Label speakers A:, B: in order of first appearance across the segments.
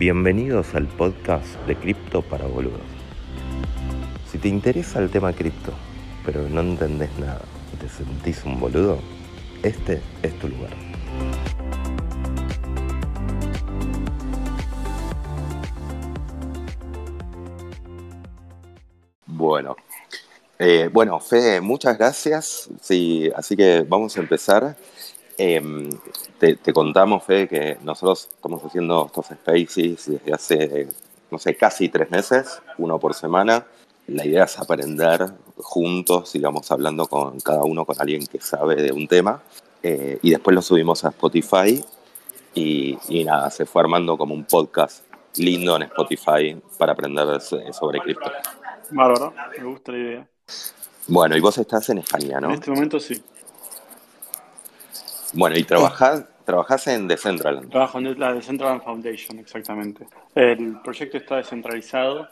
A: Bienvenidos al podcast de Cripto para Boludos. Si te interesa el tema cripto, pero no entendés nada y te sentís un boludo, este es tu lugar. Bueno, eh, bueno, Fede, muchas gracias. Sí, así que vamos a empezar. Em, te, contamos, Fede, que nosotros estamos haciendo estos spaces desde hace, no sé, casi tres meses, uno por semana. La idea es aprender juntos, digamos, hablando con cada uno con alguien que sabe de un tema. Eh, y después lo subimos a Spotify y, y, nada, se fue armando como un podcast lindo en Spotify para aprender sobre cripto.
B: Bárbaro, me gusta la idea.
A: Bueno, y vos estás en España, ¿no?
B: En este momento sí.
A: Bueno, y trabajás, trabajás en Decentraland.
B: Trabajo en la Decentraland Foundation, exactamente. El proyecto está descentralizado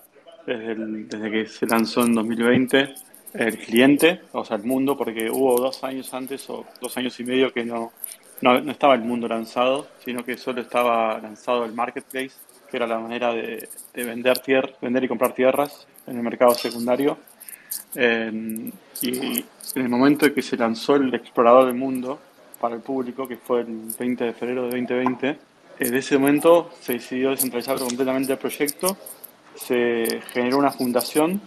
B: desde, desde que se lanzó en 2020 el cliente, o sea, el mundo, porque hubo dos años antes o dos años y medio que no, no, estaba el mundo lanzado, sino que solo estaba lanzado el marketplace, que era la manera de, vender, tier, vender y comprar tierras en el mercado secundario. y en el momento en que se lanzó el explorador del mundo, para el público, que fue el 20 de febrero de 2020. En ese momento se decidió descentralizar completamente el proyecto, se generó una fundación,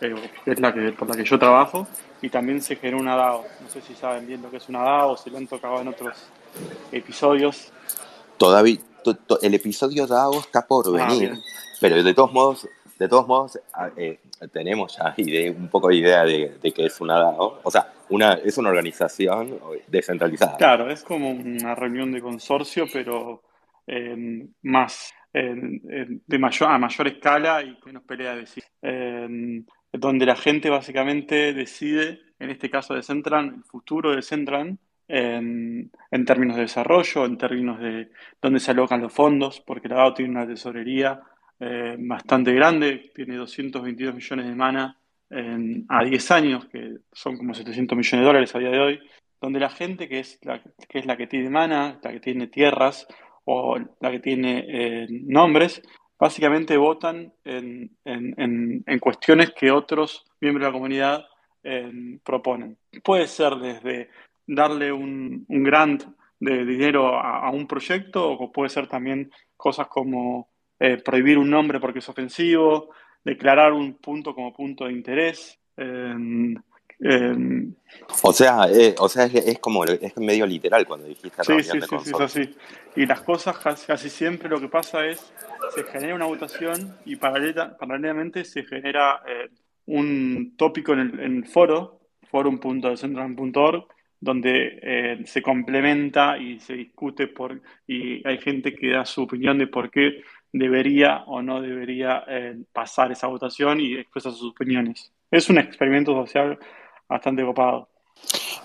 B: eh, que es la que, por la que yo trabajo, y también se generó una DAO. No sé si saben bien lo que es una DAO, si lo han tocado en otros episodios.
A: Todavía, el episodio DAO está por ah, venir, pero de todos modos, de todos modos, ah, eh, tenemos ya un poco de idea de, de qué es una DAO. O sea, una, es una organización descentralizada.
B: Claro, es como una reunión de consorcio, pero eh, más de mayor, a mayor escala y menos pelea de donde la gente básicamente decide, en este caso de Centran, el futuro de Centran, en, en, términos de desarrollo, en términos de dónde se alocan los fondos, porque la DAO tiene una tesorería eh, bastante grande, tiene 222 millones de mana a 10 años, que son como 700 millones de dólares a día de hoy, donde la gente que es la que, es la que tiene mana, la que tiene tierras o la que tiene eh, nombres, básicamente votan en, cuestiones que otros miembros de la comunidad eh, proponen. Puede ser desde darle un, grant de dinero a, un proyecto o puede ser también cosas como eh, prohibir un nombre porque es ofensivo, declarar un punto como punto de interés. Em,
A: em, o sea, eh, o sea es, como es medio literal cuando dijiste
B: sí, sí, sí, sí, es así. Y las cosas casi, siempre lo que pasa es se genera una votación y paralelamente se genera eh, un tópico en el, en el foro, forum.decentral.org, donde eh, se complementa y se discute por y hay gente que da su opinión de por qué debería o no debería eh, pasar esa votación y expresar sus opiniones. Es un experimento social bastante copado.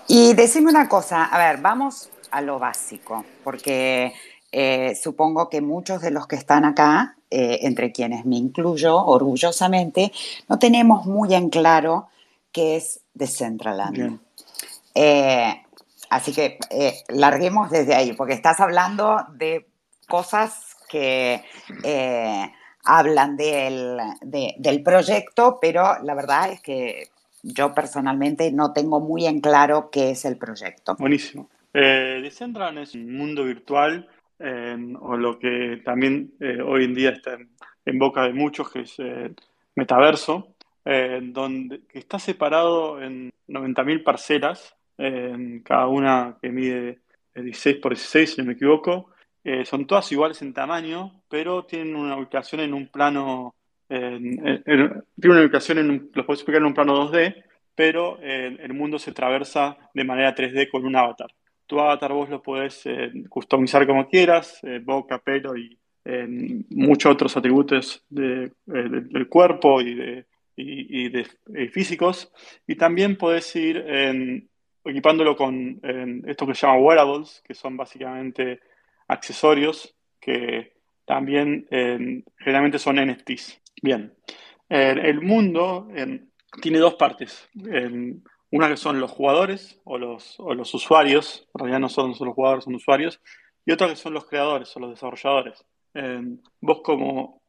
C: Y decime una cosa, a ver, vamos a lo básico, porque eh, supongo que muchos de los que están acá, eh, entre quienes me incluyo orgullosamente, no tenemos muy en claro qué es Decentraland. así que larguemos desde ahí, porque estás hablando de cosas que eh, hablan del, del proyecto, pero la verdad es que yo personalmente no tengo muy en claro qué es el proyecto.
B: Buenísimo. Eh, es un mundo virtual o lo que también eh, hoy en día está en, boca de muchos, que es metaverso, donde está separado en 90.000 parcelas, cada una que mide 16 por 16, si no me equivoco, eh, son todas iguales en tamaño, pero tienen una ubicación en un plano, tienen una ubicación en un, los puedes explicar en un plano 2D, pero eh, el mundo se traversa de manera 3D con un avatar. Tu avatar vos lo puedes eh, customizar como quieras, boca, pelo y muchos otros atributos del cuerpo y de, y, de físicos. Y también puedes ir equipándolo con esto que se llama wearables, que son básicamente accesorios que también eh, generalmente son NFTs. Bien, el mundo tiene dos partes. una que son los jugadores o los, usuarios, en realidad no son solo jugadores, son usuarios, y otra que son los creadores o los desarrolladores. vos como,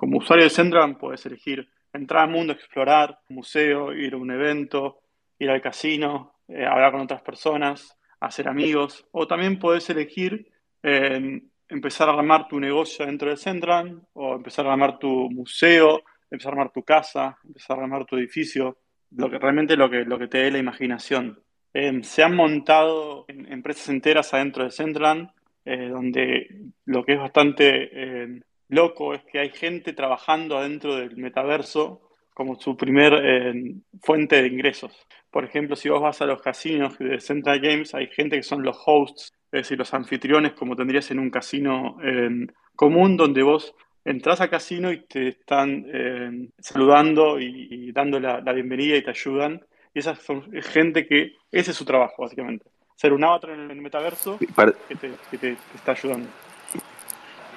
B: usuario de Central podés elegir entrar al mundo, explorar, museo, ir a un evento, ir al casino, eh, hablar con otras personas, hacer amigos, o también podés elegir eh, empezar a armar tu negocio dentro de Central, o empezar a armar tu museo, empezar a armar tu casa, empezar a armar tu edificio, lo que realmente lo que, lo que te dé la imaginación. Eh, se han montado empresas enteras adentro de Central, donde lo que es bastante loco es que hay gente trabajando adentro del metaverso como su primer eh, fuente de ingresos. Por ejemplo, si vos vas a los casinos de Central Games, hay gente que son los hosts, es decir, los anfitriones, como tendrías en un casino eh, común, donde vos entras al casino y te están eh, saludando y, dando la, bienvenida y te ayudan. Y esa es gente que ese es su trabajo, básicamente. Ser un avatar en el metaverso que te, está ayudando.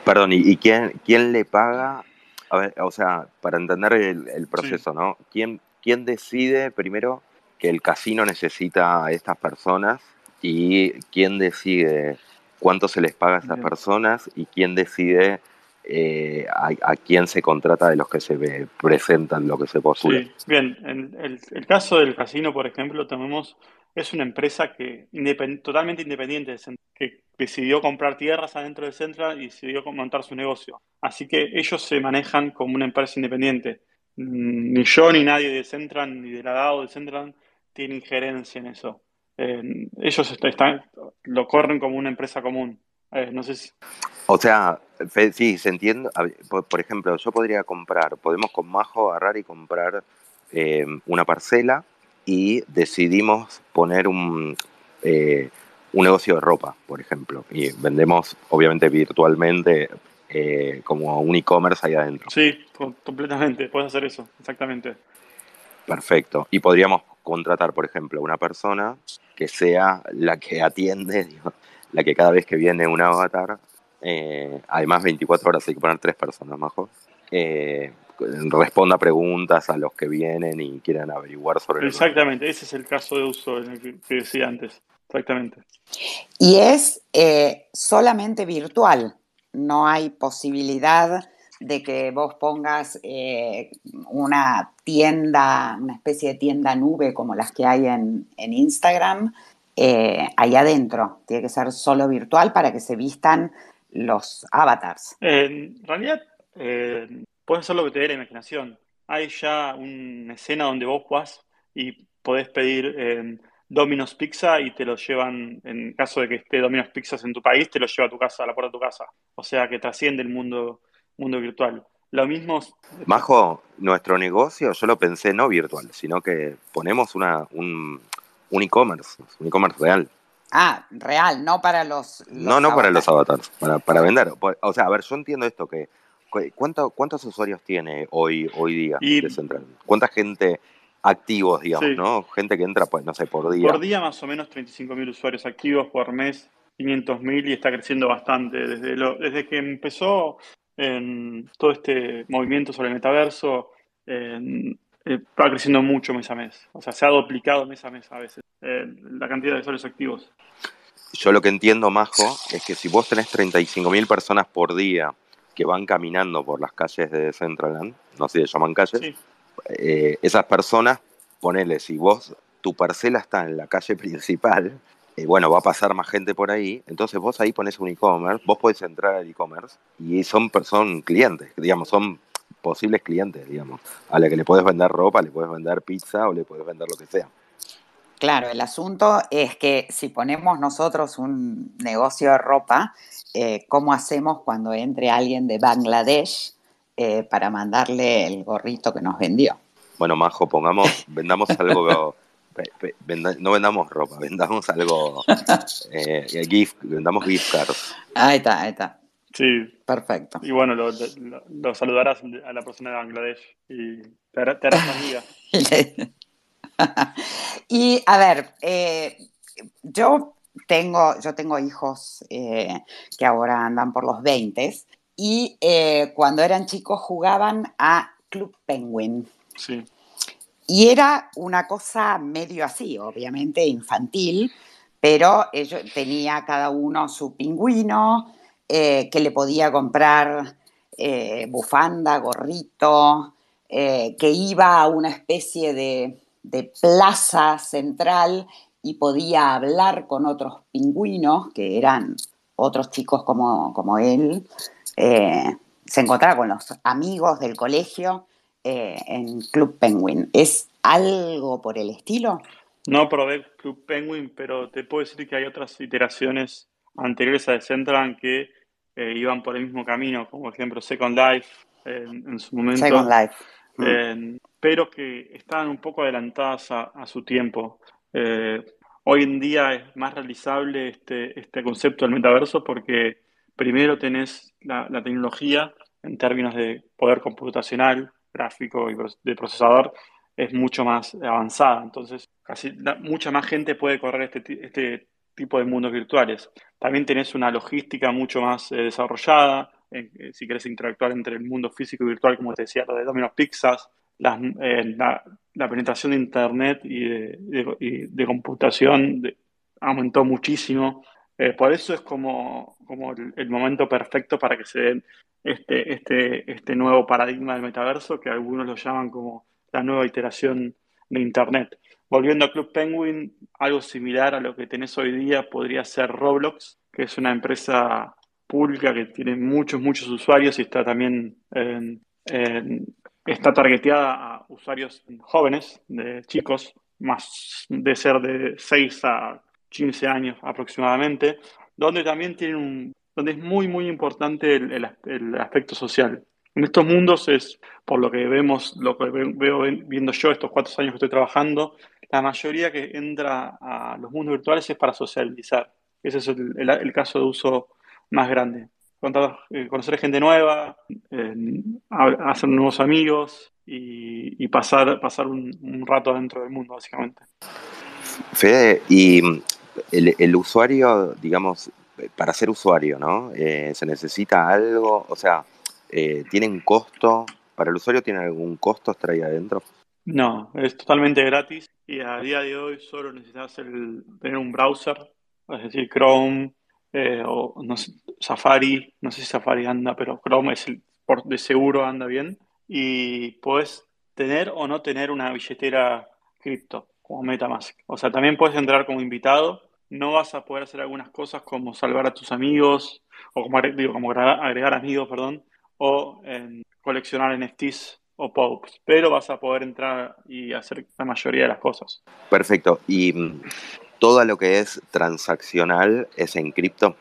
A: Perdón, ¿y, quién, quién le paga a ver, o sea, para entender el, proceso, ¿no? ¿Quién, ¿Quién decide primero que el casino necesita a estas personas y quién decide cuánto se les paga a esas personas y quién decide eh, a, quién se contrata de los que se presentan, lo que se postula. Sí,
B: bien, en el, caso del casino, por ejemplo, tenemos, es una empresa que totalmente independiente, que decidió comprar tierras adentro de Central y decidió montar su negocio. Así que ellos se manejan como una empresa independiente. Mm, ni yo ni nadie de Central, ni de la DAO de Central, tiene injerencia en eso. Eh, ellos están, lo corren como una empresa común. Eh, no sé si...
A: O sea, sí, se entiende. Por, ejemplo, yo podría comprar, podemos con Majo agarrar y comprar eh, una parcela y decidimos poner un, un negocio de ropa, por ejemplo, y vendemos obviamente virtualmente eh, como un e-commerce ahí adentro.
B: Sí, completamente, puedes hacer eso, exactamente.
A: Perfecto. Y podríamos contratar, por ejemplo, una persona que sea la que atiende, la que cada vez que viene un avatar, eh, además 24 horas hay que poner tres personas mejor, eh, responda preguntas a los que vienen y quieran averiguar sobre
B: Exactamente, ese es el caso de uso en el que decía antes. Exactamente.
C: Y es eh, solamente virtual, no hay posibilidad de que vos pongas eh, una tienda, una especie de tienda nube como las que hay en, Instagram, eh, ahí adentro. Tiene que ser solo virtual para que se vistan los avatars.
B: En realidad, puedes hacer lo que te dé la imaginación. Hay ya una escena donde vos vas y podés pedir Domino's Pizza y te lo llevan, en caso de que esté Domino's Pizzas en tu país, te lo lleva a tu casa, a la puerta de tu casa. O sea que trasciende el mundo, mundo virtual. Lo mismo.
A: Majo, nuestro negocio, yo lo pensé no virtual, sino que ponemos una, un, e-commerce, un e-commerce real.
C: Ah, real, no para los.
A: no, no para los avatars, para, para vender. O sea, a ver, yo entiendo esto que. ¿cuánto, ¿Cuántos usuarios tiene hoy, hoy día de Central? ¿Cuánta gente activos, digamos, ¿no? Gente que entra, pues, no sé, por día.
B: Por día más o menos 35.000 usuarios activos, por mes 500.000 y está creciendo bastante. Desde, lo, desde que empezó en todo este movimiento sobre el metaverso, eh, va creciendo mucho mes a mes. O sea, se ha duplicado mes a mes a veces la cantidad de usuarios activos.
A: Yo lo que entiendo, Majo, es que si vos tenés 35.000 personas por día que van caminando por las calles de Centraland, no sé si se llaman calles, eh, esas personas, ponele, si vos, tu parcela está en la calle principal, eh, bueno, va a pasar más gente por ahí, entonces vos ahí pones un e-commerce, vos podés entrar al e-commerce y son, son clientes, digamos, son posibles clientes, digamos, a la que le puedes vender ropa, le puedes vender pizza o le puedes vender lo que sea.
C: Claro, el asunto es que si ponemos nosotros un negocio de ropa, eh, ¿cómo hacemos cuando entre alguien de Bangladesh eh, para mandarle el gorrito que nos vendió.
A: Bueno, Majo, pongamos, vendamos algo, no vendamos ropa, vendamos algo, eh, gift, vendamos gift cards.
C: Ahí está, ahí está.
B: Sí.
C: Perfecto.
B: Y bueno, lo, saludarás a la persona de Bangladesh y te, harás amiga.
C: y a ver, eh, yo tengo, yo tengo hijos que ahora andan por los 20 y eh, cuando eran chicos jugaban a Club Penguin.
B: Sí.
C: Y era una cosa medio así, obviamente infantil, pero ellos, tenía cada uno su pingüino, que le podía comprar bufanda, gorrito, que iba a una especie de, de plaza central y podía hablar con otros pingüinos, que eran otros chicos como, como él, eh, se encontraba con los amigos del colegio eh, en Club Penguin. ¿Es algo por el estilo?
B: No probé Club Penguin, pero te puedo decir que hay otras iteraciones anteriores a Decentraland que eh, iban por el mismo camino, como por ejemplo Second Life en su momento.
C: Second Life. Mm.
B: pero que estaban un poco adelantadas a su tiempo. Eh, hoy en día es más realizable este, este concepto del metaverso porque primero tenés la, tecnología en términos de poder computacional, gráfico y de procesador es mucho más avanzada. Entonces, casi mucha más gente puede correr este, este tipo de mundos virtuales. También tenés una logística mucho más eh, desarrollada. Eh, si querés interactuar entre el mundo físico y virtual, como te decía, lo de Domino's Pizzas, eh, la, penetración de Internet y de, computación aumentó muchísimo. Eh, por eso es como, como el, momento perfecto para que se den este, este, este nuevo paradigma del metaverso, que algunos lo llaman como la nueva iteración de Internet. Volviendo a Club Penguin, algo similar a lo que tenés hoy día podría ser Roblox, que es una empresa pública que tiene muchos, muchos usuarios y está también está targeteada a usuarios jóvenes, de chicos, más de ser de 6 a 15 años aproximadamente, donde también tienen un, donde es muy, muy importante el, aspecto social. En estos mundos es, por lo que vemos, lo que veo viendo yo estos cuatro años que estoy trabajando, la mayoría que entra a los mundos virtuales es para socializar. Ese es el caso de uso más grande. Eh, conocer gente nueva, hacer nuevos amigos y, pasar, pasar un, rato dentro del mundo, básicamente.
A: Fede, y el, usuario, digamos, para ser usuario, ¿no? Eh, ¿Se necesita algo? O sea, eh, ¿tiene un costo? ¿Para el usuario tiene algún costo estar ahí adentro?
B: No, es totalmente gratis y a día de hoy solo necesitas tener un browser, es decir, Chrome, eh, o Safari, no sé si Safari anda, pero Chrome es el, por, de seguro anda bien. Y puedes tener o no tener una billetera cripto como MetaMask. O sea, también puedes entrar como invitado. No vas a poder hacer algunas cosas como salvar a tus amigos, o como, digo, como agregar, amigos, perdón, o coleccionar NFTs o POPs, pero vas a poder entrar y hacer la mayoría de las cosas.
A: Perfecto. Y mm, todo lo que es transaccional es en cripto.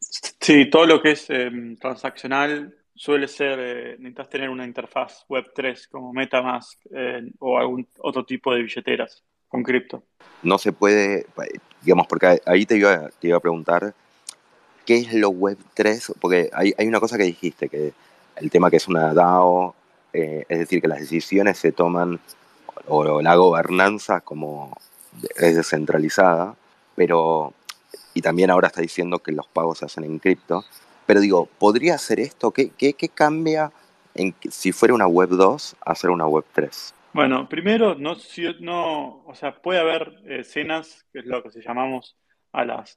B: Sí, todo lo que es em, transaccional suele ser, eh, necesitas tener una interfaz Web3 como Metamask eh, o algún otro tipo de billeteras con cripto.
A: No se puede, digamos, porque ahí te iba, te iba a preguntar, ¿qué es lo Web3? Porque hay, hay, una cosa que dijiste, que el tema que es una DAO, eh, es decir, que las decisiones se toman, o la gobernanza como es descentralizada, pero, y también ahora está diciendo que los pagos se hacen en cripto, pero digo, ¿podría ser esto? ¿Qué, qué, qué cambia en, si fuera una web 2 a ser una web 3?
B: Bueno, primero, no, no, o sea, puede haber escenas, que es lo que se llamamos a las,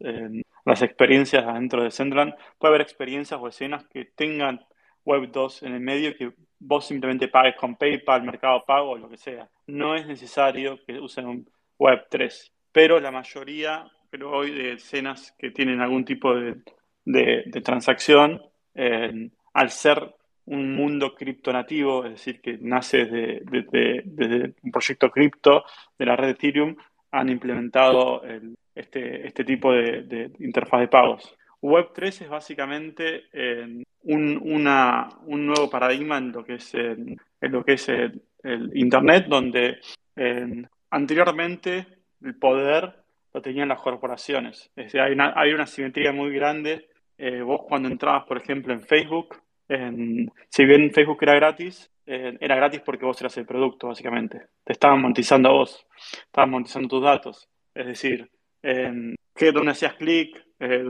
B: las experiencias dentro de Central, puede haber experiencias o escenas que tengan Web 2 en el medio que vos simplemente pagues con PayPal, Mercado Pago o lo que sea. No es necesario que usen un Web 3. Pero la mayoría, pero hoy, de escenas que tienen algún tipo de, transacción, al ser un mundo criptonativo, es decir, que nace desde, un proyecto cripto de la red Ethereum, han implementado este, este tipo de, interfaz de pagos. Web3 es básicamente un, nuevo paradigma en lo que es, en, lo que es el, Internet, donde anteriormente el poder lo tenían las corporaciones. Es decir, hay una, hay una simetría muy grande. Eh, vos cuando entrabas, por ejemplo, en Facebook, si bien Facebook era gratis, eh, era gratis porque vos eras el producto, básicamente. Te estaban monetizando a vos, estaban monetizando tus datos. Es decir, en que donde hacías clic, eh,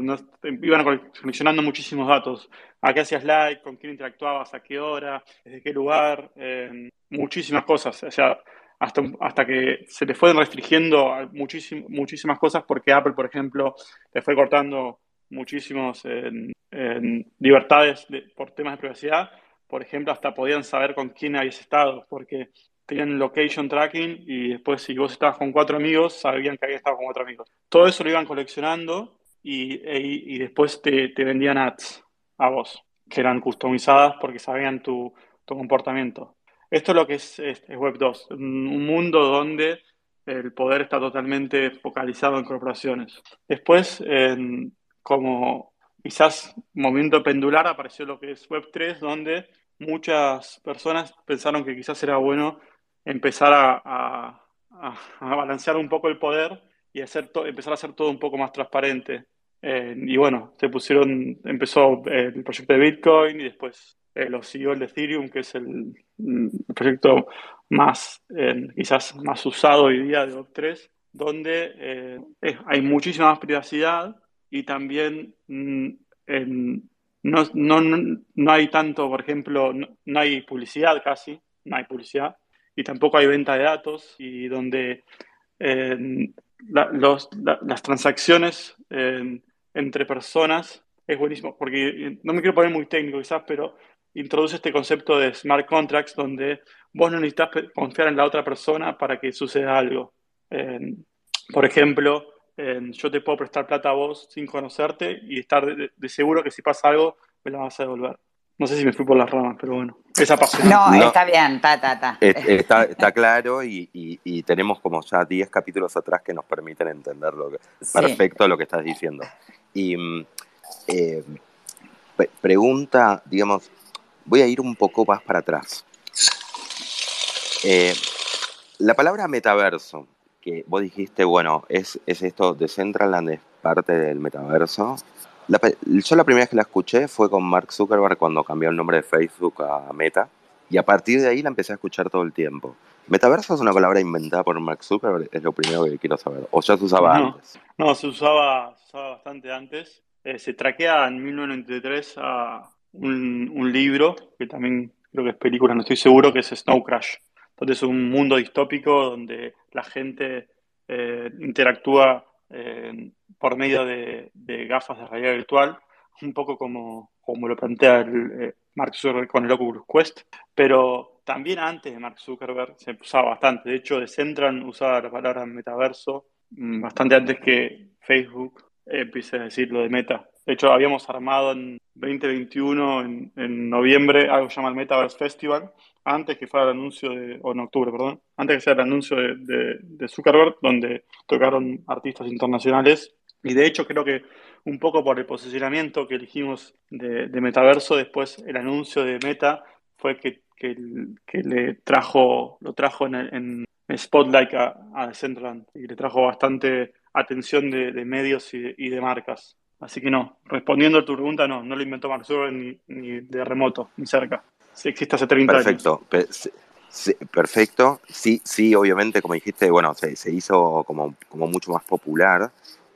B: iban coleccionando muchísimos datos. A qué hacías like, con quién interactuabas, a qué hora, desde qué lugar, muchísimas cosas. O sea, hasta, hasta que se le fueron restringiendo muchísimas cosas porque Apple, por ejemplo, le fue cortando muchísimos libertades por temas de privacidad. Por ejemplo, hasta podían saber con quién habías estado, porque tenían location tracking y después si vos estabas con cuatro amigos, sabían que habías estado con cuatro amigos. Todo eso lo iban coleccionando y, e, y después te, te, vendían ads a vos, que eran customizadas porque sabían tu, tu comportamiento. Esto es lo que es, es, Web 2, un mundo donde el poder está totalmente focalizado en corporaciones. Después, en, como quizás momento pendular, apareció lo que es Web 3, donde muchas personas pensaron que quizás era bueno empezar a, a, balancear un poco el poder y hacer empezar a hacer todo un poco más transparente. Eh, y bueno, se pusieron, empezó el proyecto de Bitcoin y después eh, lo siguió el de Ethereum, que es el, proyecto más, eh, quizás más usado hoy día de Web3, donde hay muchísima más privacidad y también mm, no, no, no, hay tanto, por ejemplo, no hay publicidad casi, no hay publicidad y tampoco hay venta de datos y donde las transacciones entre personas es buenísimo, porque eh, no me quiero poner muy técnico quizás, pero introduce este concepto de smart contracts donde vos no necesitas confiar en la otra persona para que suceda algo. por ejemplo, yo te puedo prestar plata a vos sin conocerte y estar de seguro que si pasa algo me la vas a devolver. No sé si me fui por las ramas, pero bueno, esa pasión.
C: No, está bien, está, ta,
A: Está, está claro y, y, tenemos como ya 10 capítulos atrás que nos permiten entender lo que, perfecto lo que estás diciendo. Y mm, eh, pregunta, digamos, voy a ir un poco más para atrás. Eh, la palabra metaverso, que vos dijiste, bueno, es, es esto, Decentraland es parte del metaverso. La, yo la primera vez que la escuché fue con Mark Zuckerberg cuando cambió el nombre de Facebook a Meta. Y a partir de ahí la empecé a escuchar todo el tiempo. ¿Metaverso es una palabra inventada por Mark Zuckerberg? Es lo primero que quiero saber. ¿O ya se usaba antes?
B: No, se usaba, bastante antes. Eh, se traquea en 1993 a un, un, libro, que también creo que es película, no estoy seguro, que es Snow Crash. Entonces es un mundo distópico donde la gente eh, interactúa eh, por medio de, gafas de realidad virtual, un poco como, como lo plantea el, eh, Mark Zuckerberg con el Oculus Quest, pero también antes de Mark Zuckerberg se usaba bastante. De hecho, Decentran usaba la palabra metaverso mm, bastante antes que Facebook empiece a decir lo de meta. De hecho, habíamos armado en 2021, en, en noviembre, algo que se llama el Metaverse Festival, antes que fuera el anuncio de, o en octubre, perdón, antes que sea el anuncio de, de, Zuckerberg, donde tocaron artistas internacionales. Y de hecho creo que un poco por el posicionamiento que elegimos de, Metaverso, después el anuncio de Meta fue que, que, le trajo, lo trajo en, en Spotlight a, a Decentraland y le trajo bastante atención de, medios y, y de, marcas. Así que no, respondiendo a tu pregunta, no, no lo inventó Mark Zuckerberg ni, de remoto, ni cerca. Sí, existe hace 30
A: perfecto.
B: años.
A: perfecto. Sí, sí, obviamente, como dijiste, bueno, se, hizo como, mucho más popular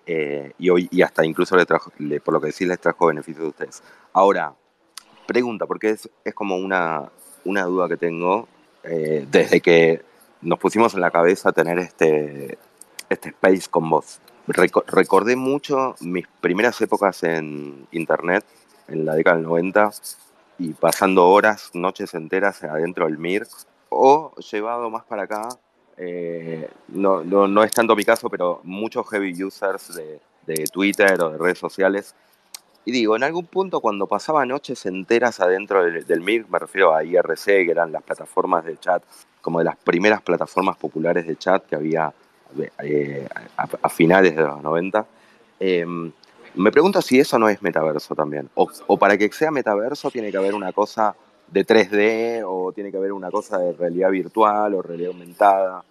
A: eh, y, hoy, y hasta incluso le trajo, por lo que decís, les trajo beneficios a ustedes. Ahora, pregunta, porque es, es como una, una duda que tengo eh, desde que nos pusimos en la cabeza tener este, este space con vos. Recordé mucho mis primeras épocas en internet, en la década del 90, y pasando horas, noches enteras adentro del MIR, o llevado más para acá, eh, no, no, no, es tanto mi caso, pero muchos heavy users de, de, Twitter o de redes sociales. Y digo, en algún punto cuando pasaba noches enteras adentro del, MIR, me refiero a IRC, que eran las plataformas de chat, como de las primeras plataformas populares de chat que había eh, a, finales de los 90, me pregunto si eso no es metaverso también. O, para que sea metaverso tiene que haber una cosa de 3D o tiene que haber una cosa de realidad virtual o realidad aumentada.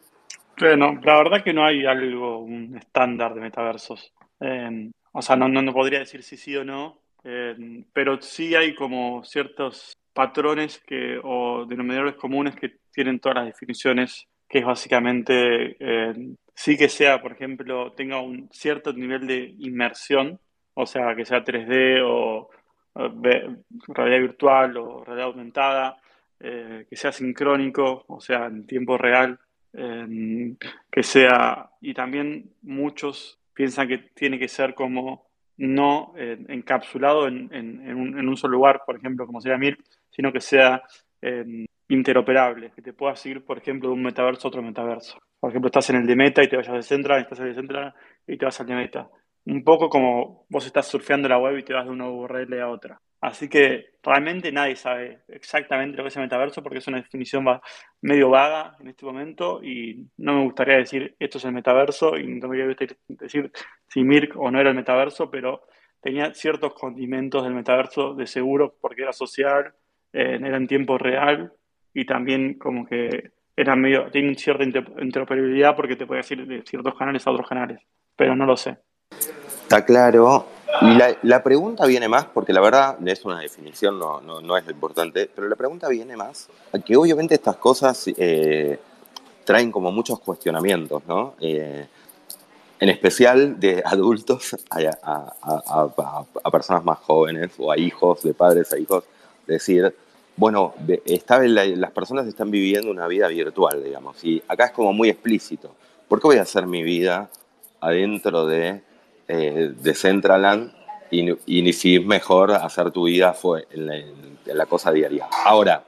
B: Bueno, la verdad que no hay algo, un estándar de metaversos. Em, o sea, no, no, podría decir si sí o no, em, pero sí hay como ciertos patrones que, o denominadores comunes que tienen todas las definiciones, que es básicamente em, sí que sea, por ejemplo, tenga un cierto nivel de inmersión o sea, que sea 3D o realidad virtual o realidad aumentada, eh, que sea sincrónico, o sea, en tiempo real, que sea, y también muchos piensan que tiene que ser como no eh, encapsulado en, un, solo lugar, por ejemplo, como sería Mirk, sino que sea eh, interoperable, que te puedas ir, por ejemplo, de un metaverso a otro metaverso. Por ejemplo, estás en el de Meta y te vayas de Central, estás en el de Central y te vas al de Meta. Un poco como vos estás surfeando la web y te vas de una URL a otra. Así que realmente nadie sabe exactamente lo que es el metaverso porque es una definición medio vaga en este momento y no me gustaría decir esto es el metaverso y no me gustaría decir si Mirk o no era el metaverso, pero tenía ciertos condimentos del metaverso de seguro porque era social, eh, era en tiempo real y también como que era medio, tiene cierta interoperabilidad porque te puede decir de ciertos canales a otros canales, pero no lo sé.
A: Está claro. Y la, pregunta viene más, porque la verdad es una definición, no, no, es lo importante, pero la pregunta viene más a que obviamente estas cosas eh, traen como muchos cuestionamientos, ¿no? Eh, en especial de adultos a, a, personas más jóvenes o a hijos, de padres a hijos, decir, bueno, las personas están viviendo una vida virtual, digamos, y acá es como muy explícito. ¿Por qué voy a hacer mi vida adentro de eh, de Centraland y, ni si es mejor hacer tu vida fue en la, cosa diaria. Ahora,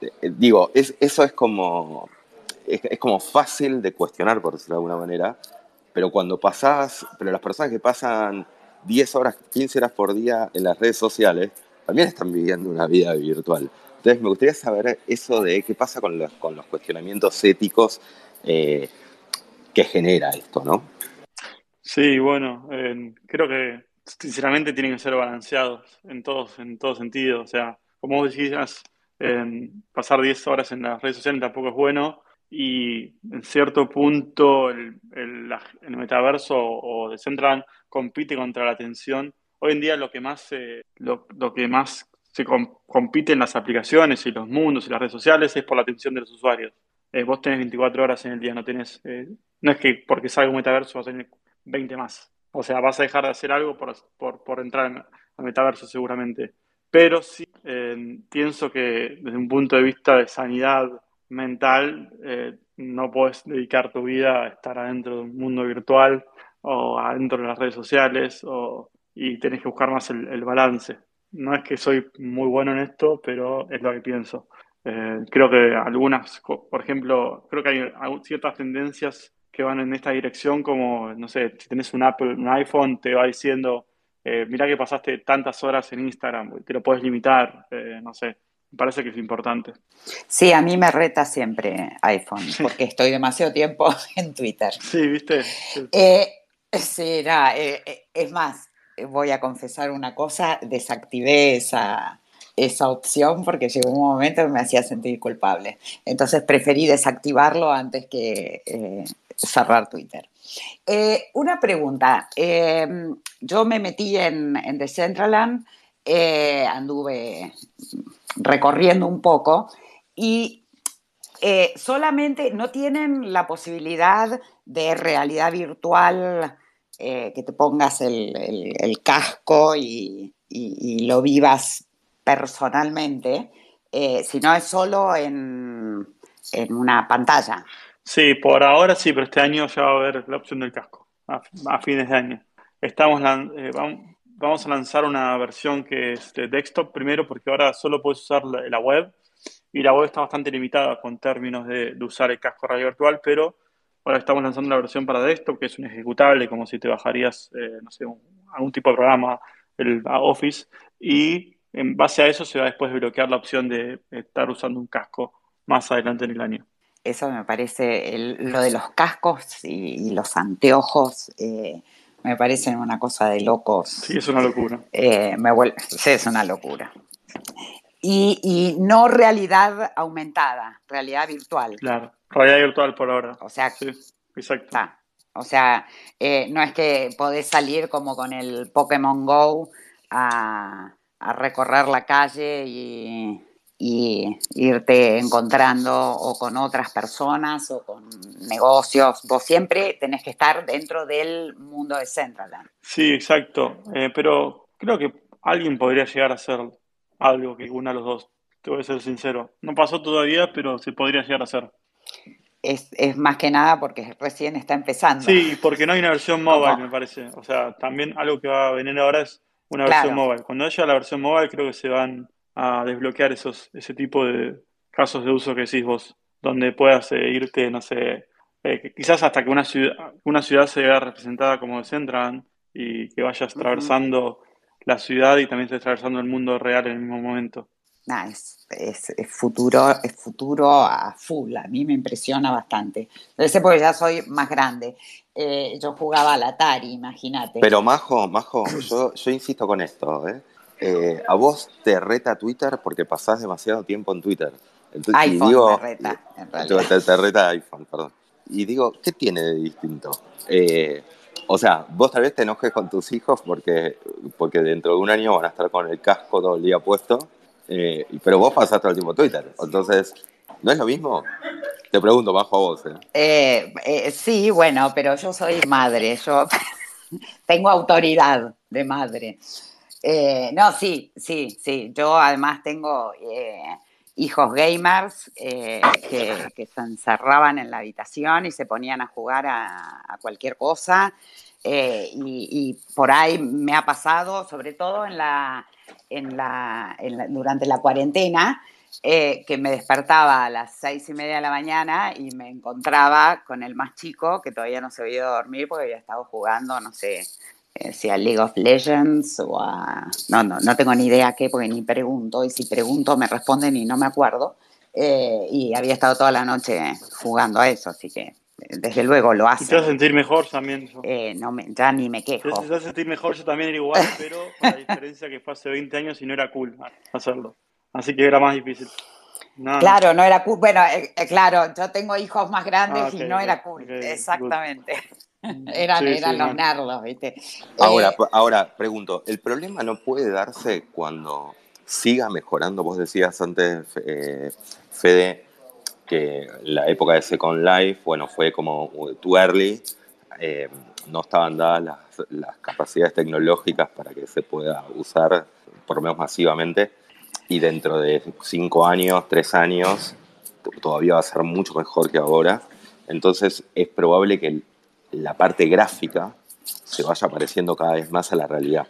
A: eh, digo, es, eso es como, es, como fácil de cuestionar, por decirlo de alguna manera, pero cuando pasas, pero las personas que pasan 10 horas, 15 horas por día en las redes sociales, también están viviendo una vida virtual. Entonces me gustaría saber eso de qué pasa con los, con los cuestionamientos éticos eh, que genera esto, ¿no?
B: Sí, bueno, creo que sinceramente tienen que ser balanceados en todos, en todo sentido. O sea, como vos decías, pasar 10 horas en las redes sociales tampoco es bueno y en cierto punto el, metaverso o de Central compite contra la atención. Hoy en día lo que más se, lo, que más se compite en las aplicaciones y los mundos y las redes sociales es por la atención de los usuarios. Eh, vos tenés 24 horas en el día, no tenés, eh, no es que porque salga un metaverso vas a tener 20 más. O sea, vas a dejar de hacer algo por, por, por entrar al metaverso seguramente. Pero sí eh, pienso que desde un punto de vista de sanidad mental, eh, no puedes dedicar tu vida a estar adentro de un mundo virtual o adentro de las redes sociales o, y tenés que buscar más el, balance. No es que soy muy bueno en esto, pero es lo que pienso. Eh, creo que algunas, por ejemplo, creo que hay ciertas tendencias que van en esta dirección, como, no sé, si tenés un Apple, un iPhone, te va diciendo, eh, mira que pasaste tantas horas en Instagram, te lo puedes limitar, eh, no sé, me parece que es importante.
C: Sí, a mí me reta siempre iPhone, porque estoy demasiado tiempo en Twitter.
B: Sí, ¿viste?
C: Eh, sí, es más, voy a confesar una cosa, desactivé esa, esa opción porque llegó un momento que me hacía sentir culpable. Entonces preferí desactivarlo antes que cerrar Twitter. Eh, una pregunta. Eh, yo me metí en, en Decentraland, eh, anduve recorriendo un poco y solamente no tienen la posibilidad de realidad virtual, que te pongas el, casco y, lo vivas personalmente, sino es solo en, en una pantalla.
B: Sí, por ahora sí, pero este año ya va a haber la opción del casco, a, fines de año. Estamos, eh, vamos, a lanzar una versión que es de desktop primero, porque ahora solo puedes usar la, web, y la web está bastante limitada con términos de, usar el casco radio virtual, pero ahora estamos lanzando la versión para desktop, que es un ejecutable, como si te bajarías, eh, no sé, algún tipo de programa, el Office, y en base a eso se va después bloquear la opción de estar usando un casco más adelante en el año
C: eso me parece, lo de los cascos y, los anteojos, eh, me parecen una cosa de locos.
B: Sí, es una locura.
C: Eh, me sí, es una locura. Y, no realidad aumentada, realidad virtual.
B: Claro, realidad virtual por ahora.
C: O sea,
B: sí, exacto.
C: o sea, eh, no es que podés salir como con el Pokémon Go a recorrer la calle y, y irte encontrando o con otras personas o con negocios. Vos siempre tenés que estar dentro del mundo de Centraland.
B: Sí, exacto. Eh, pero creo que alguien podría llegar a hacer algo que una de los dos. Te voy a ser sincero. No pasó todavía, pero se podría llegar a hacer.
C: Es, es, más que nada porque recién está empezando.
B: Sí, porque no hay una versión mobile, me parece. O sea, también algo que va a venir ahora es una versión mobile. Cuando haya la versión mobile, creo que se van a desbloquear esos, ese tipo de casos de uso que decís vos, donde puedas eh, irte, no sé, eh, quizás hasta que una ciudad, una ciudad se vea representada como Centran y que vayas atravesando la ciudad y también estés atravesando el mundo real en el mismo momento.
C: Nah, es, es, futuro, es futuro a full, a mí me impresiona bastante. Debe ser porque ya soy más grande. Eh, yo jugaba al Atari, imagínate.
A: Pero Majo, Majo, yo, yo insisto con esto, ¿eh? ¿eh? a vos te reta Twitter porque pasás demasiado tiempo en Twitter.
C: iPhone digo, te reta, en
A: Te, te, reta iPhone, perdón. Y digo, ¿qué tiene de distinto? Eh, o sea, vos tal vez te enojes con tus hijos porque, porque dentro de un año van a estar con el casco todo el día puesto, eh, pero vos pasás todo el tiempo Twitter. Entonces, ¿no es lo mismo? Te pregunto, bajo a vos.
C: ¿eh? sí, bueno, pero yo soy madre, yo tengo autoridad de madre. no, sí, sí, sí. Yo además tengo hijos gamers eh, que, se encerraban en la habitación y se ponían a jugar a, cualquier cosa. Eh, y, por ahí me ha pasado, sobre todo en la, en la, durante la cuarentena, eh, que me despertaba a las seis y media de la mañana y me encontraba con el más chico que todavía no se había ido a dormir porque había estado jugando, no sé, eh, si a League of Legends o a... No, no, no tengo ni idea qué, porque ni pregunto, y si pregunto me responden y no me acuerdo. Y había estado toda la noche jugando a eso, así que desde luego lo hace.
B: ¿Y te vas a sentir mejor también?
C: no me, ya ni me quejo.
B: Te vas a sentir mejor, yo también era igual, pero con la diferencia que fue hace 20 años y no era cool hacerlo. Así que era más difícil.
C: claro, no era cool. Bueno, claro, yo tengo hijos más grandes ah, y no era cool. Exactamente. eran, eran los nerdos, ¿viste?
A: Ahora, eh, ahora, pregunto, ¿el problema no puede darse cuando siga mejorando? Vos decías antes, eh, Fede, que la época de Second Life, bueno, fue como too early, eh, no estaban dadas las, las, capacidades tecnológicas para que se pueda usar, por lo menos masivamente, y dentro de cinco años, tres años, todavía va a ser mucho mejor que ahora. Entonces es probable que la parte gráfica se vaya pareciendo cada vez más a la realidad.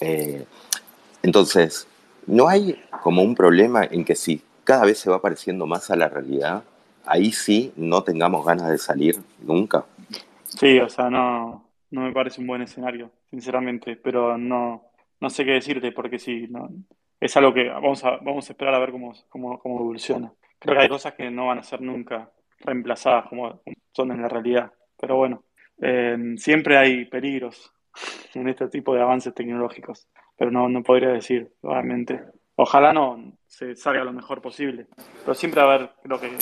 A: Eh, entonces, ¿no hay como un problema en que si cada vez se va pareciendo más a la realidad, ahí sí no tengamos ganas de salir nunca?
B: Sí, o sea, no, no me parece un buen escenario, sinceramente, pero no, no sé qué decirte porque sí, no, es algo que vamos a, vamos a esperar a ver cómo, cómo, cómo evoluciona. Creo que hay cosas que no van a ser nunca reemplazadas como son en la realidad. Pero bueno, eh, siempre hay peligros en este tipo de avances tecnológicos, pero no, no podría decir, realmente. Ojalá no se salga lo mejor posible, pero siempre va a haber, creo que,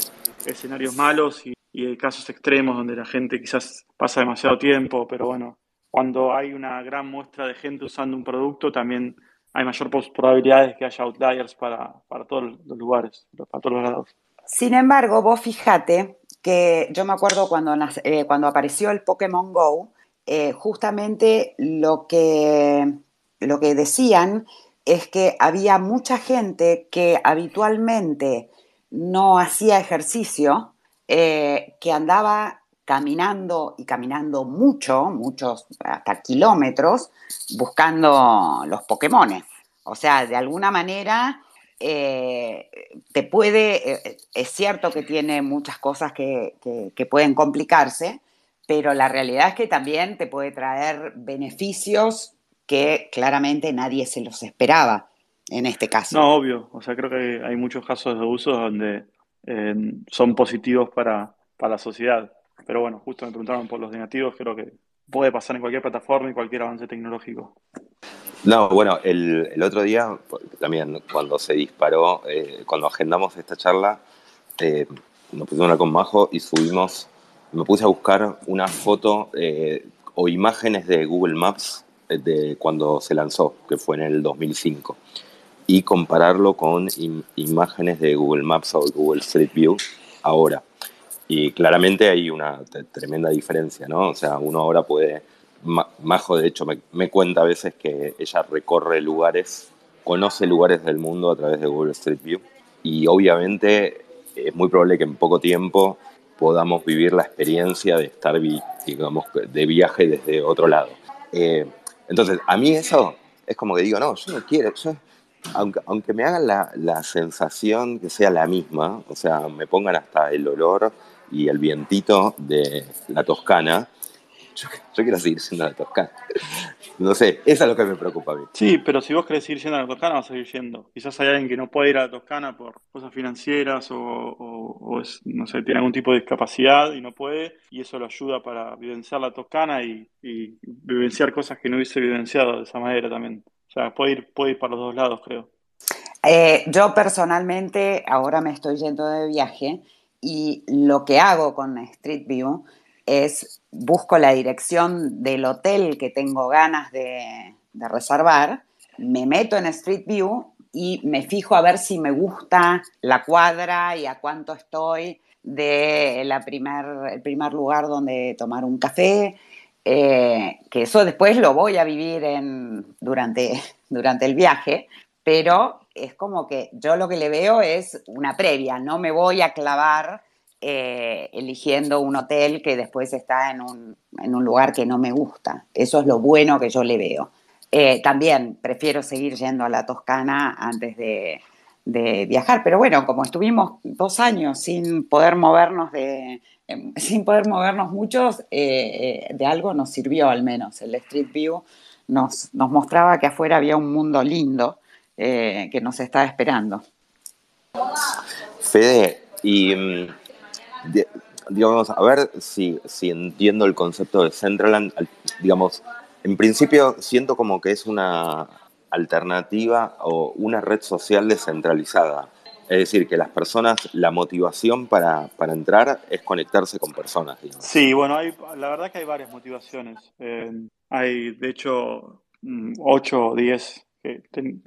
B: escenarios malos y, y casos extremos donde la gente quizás pasa demasiado tiempo, pero bueno, cuando hay una gran muestra de gente usando un producto, también hay mayor probabilidades de que haya outliers para, para todos los lugares, para todos los lados.
C: Sin embargo, vos fíjate que yo me acuerdo cuando, eh, cuando apareció el Pokémon Go, eh, justamente lo que, lo que decían es que había mucha gente que habitualmente no hacía ejercicio, eh, que andaba caminando y caminando mucho, muchos, hasta kilómetros, buscando los Pokémones. O sea, de alguna manera eh, te puede, eh, es cierto que tiene muchas cosas que, pueden complicarse, pero la realidad es que también te puede traer beneficios que claramente nadie se los esperaba en este caso.
B: No, obvio. O sea, creo que hay muchos casos de uso donde eh, son positivos para, para la sociedad. Pero bueno, justo me preguntaron por los negativos, creo que puede pasar en cualquier plataforma y cualquier avance tecnológico.
A: No, bueno, el, otro día, también cuando se disparó, eh, cuando agendamos esta charla, eh, nos pusimos una con Majo y subimos, me puse a buscar una foto eh, o imágenes de Google Maps de cuando se lanzó, que fue en el 2005, y compararlo con imágenes de Google Maps o Google Street View ahora. Y claramente hay una tremenda diferencia, ¿no? O sea, uno ahora puede Majo, de hecho, me, cuenta a veces que ella recorre lugares, conoce lugares del mundo a través de Google Street View y obviamente es muy probable que en poco tiempo podamos vivir la experiencia de estar, digamos, de viaje desde otro lado. Eh, entonces, a mí eso es como que digo, no, yo no quiero, aunque, aunque me hagan la, la, sensación que sea la misma, o sea, me pongan hasta el olor y el vientito de la Toscana, yo, quiero seguir siendo la Toscana. No sé, eso es lo que me preocupa a mí.
B: Sí, pero si vos querés seguir siendo la Toscana, vas a seguir yendo. Quizás hay alguien que no puede ir a la Toscana por cosas financieras o, es, no sé, tiene algún tipo de discapacidad y no puede, y eso lo ayuda para vivenciar la Toscana y, y vivenciar cosas que no hubiese vivenciado de esa manera también. O sea, puede ir, puede ir para los dos lados, creo.
C: Eh, yo personalmente ahora me estoy yendo de viaje y lo que hago con Street View es busco la dirección del hotel que tengo ganas de, reservar, me meto en Street View y me fijo a ver si me gusta la cuadra y a cuánto estoy de la primer, el primer lugar donde tomar un café, eh, que eso después lo voy a vivir en, durante, durante el viaje, pero es como que yo lo que le veo es una previa, no me voy a clavar eh, eligiendo un hotel que después está en un, en un, lugar que no me gusta. Eso es lo bueno que yo le veo. Eh, también prefiero seguir yendo a la Toscana antes de, de viajar, pero bueno, como estuvimos dos años sin poder movernos de, em, sin poder movernos muchos, eh, de algo nos sirvió al menos. El Street View nos, nos mostraba que afuera había un mundo lindo que nos estaba esperando.
A: Fede, y mm, digamos, a ver si, si entiendo el concepto de Centraland. Digamos, en principio siento como que es una alternativa o una red social descentralizada. Es decir, que las personas, la motivación para, para entrar es conectarse con personas.
B: Sí, bueno, hay, la verdad que hay varias motivaciones. Eh, hay, de hecho, 8 mm, o 10 que,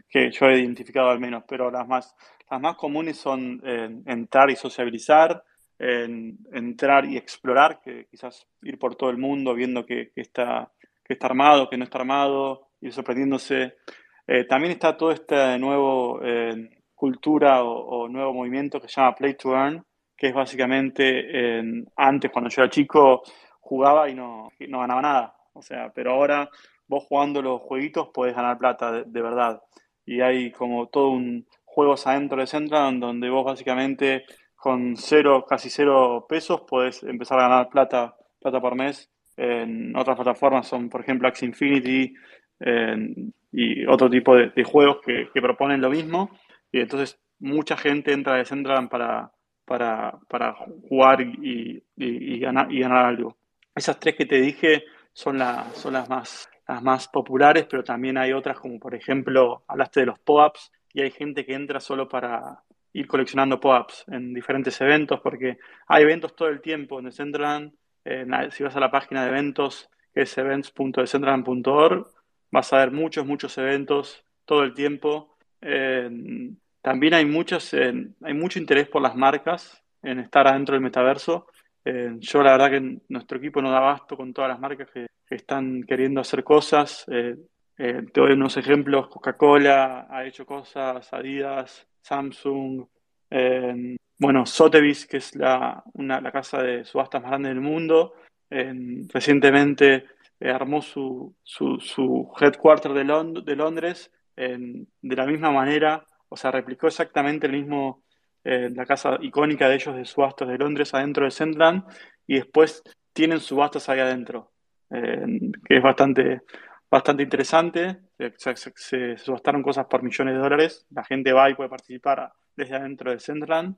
B: que, yo he identificado al menos, pero las más, las más comunes son eh, entrar y sociabilizar, en entrar y explorar, que quizás ir por todo el mundo viendo que, está, que está armado, que no está armado, ir sorprendiéndose. Eh, también está todo este nuevo eh, cultura o, nuevo movimiento que se llama Play to Earn, que es básicamente, antes cuando yo era chico, jugaba y no, no ganaba nada. O sea, pero ahora vos jugando los jueguitos podés ganar plata de, verdad. Y hay como todo un juegos adentro de Central donde vos básicamente con cero, casi cero pesos puedes empezar a ganar plata, plata por mes. En otras plataformas son, por ejemplo, Axie Infinity y otro tipo de, juegos que, proponen lo mismo. Y entonces mucha gente entra a Decentraland para, para, para jugar y, ganar, y ganar algo. Esas tres que te dije son, son las, más, las más populares, pero también hay otras como por ejemplo, hablaste de los POAPs y hay gente que entra solo para, ir coleccionando pop-ups en diferentes eventos, porque hay eventos todo el tiempo en Decentraland. si vas a la página de eventos, que es events.decentraland.org, vas a ver muchos, muchos eventos todo el tiempo. también hay, muchos, hay mucho interés por las marcas en estar adentro del metaverso. yo la verdad que nuestro equipo no da abasto con todas las marcas que, están queriendo hacer cosas. Eh, eh, te doy unos ejemplos, Coca-Cola ha hecho cosas, Adidas, Samsung, bueno, Sotheby's, que es la, la, casa de subastas más grande del mundo, recientemente eh, armó su, su, su headquarter de, de Londres de la misma manera, o sea, replicó exactamente el mismo, eh, la casa icónica de ellos de subastas de Londres adentro de Centland, y después tienen subastas ahí adentro, que es bastante, bastante interesante. Se, subastaron cosas por millones de dólares. La gente va y puede participar desde adentro de Centraland.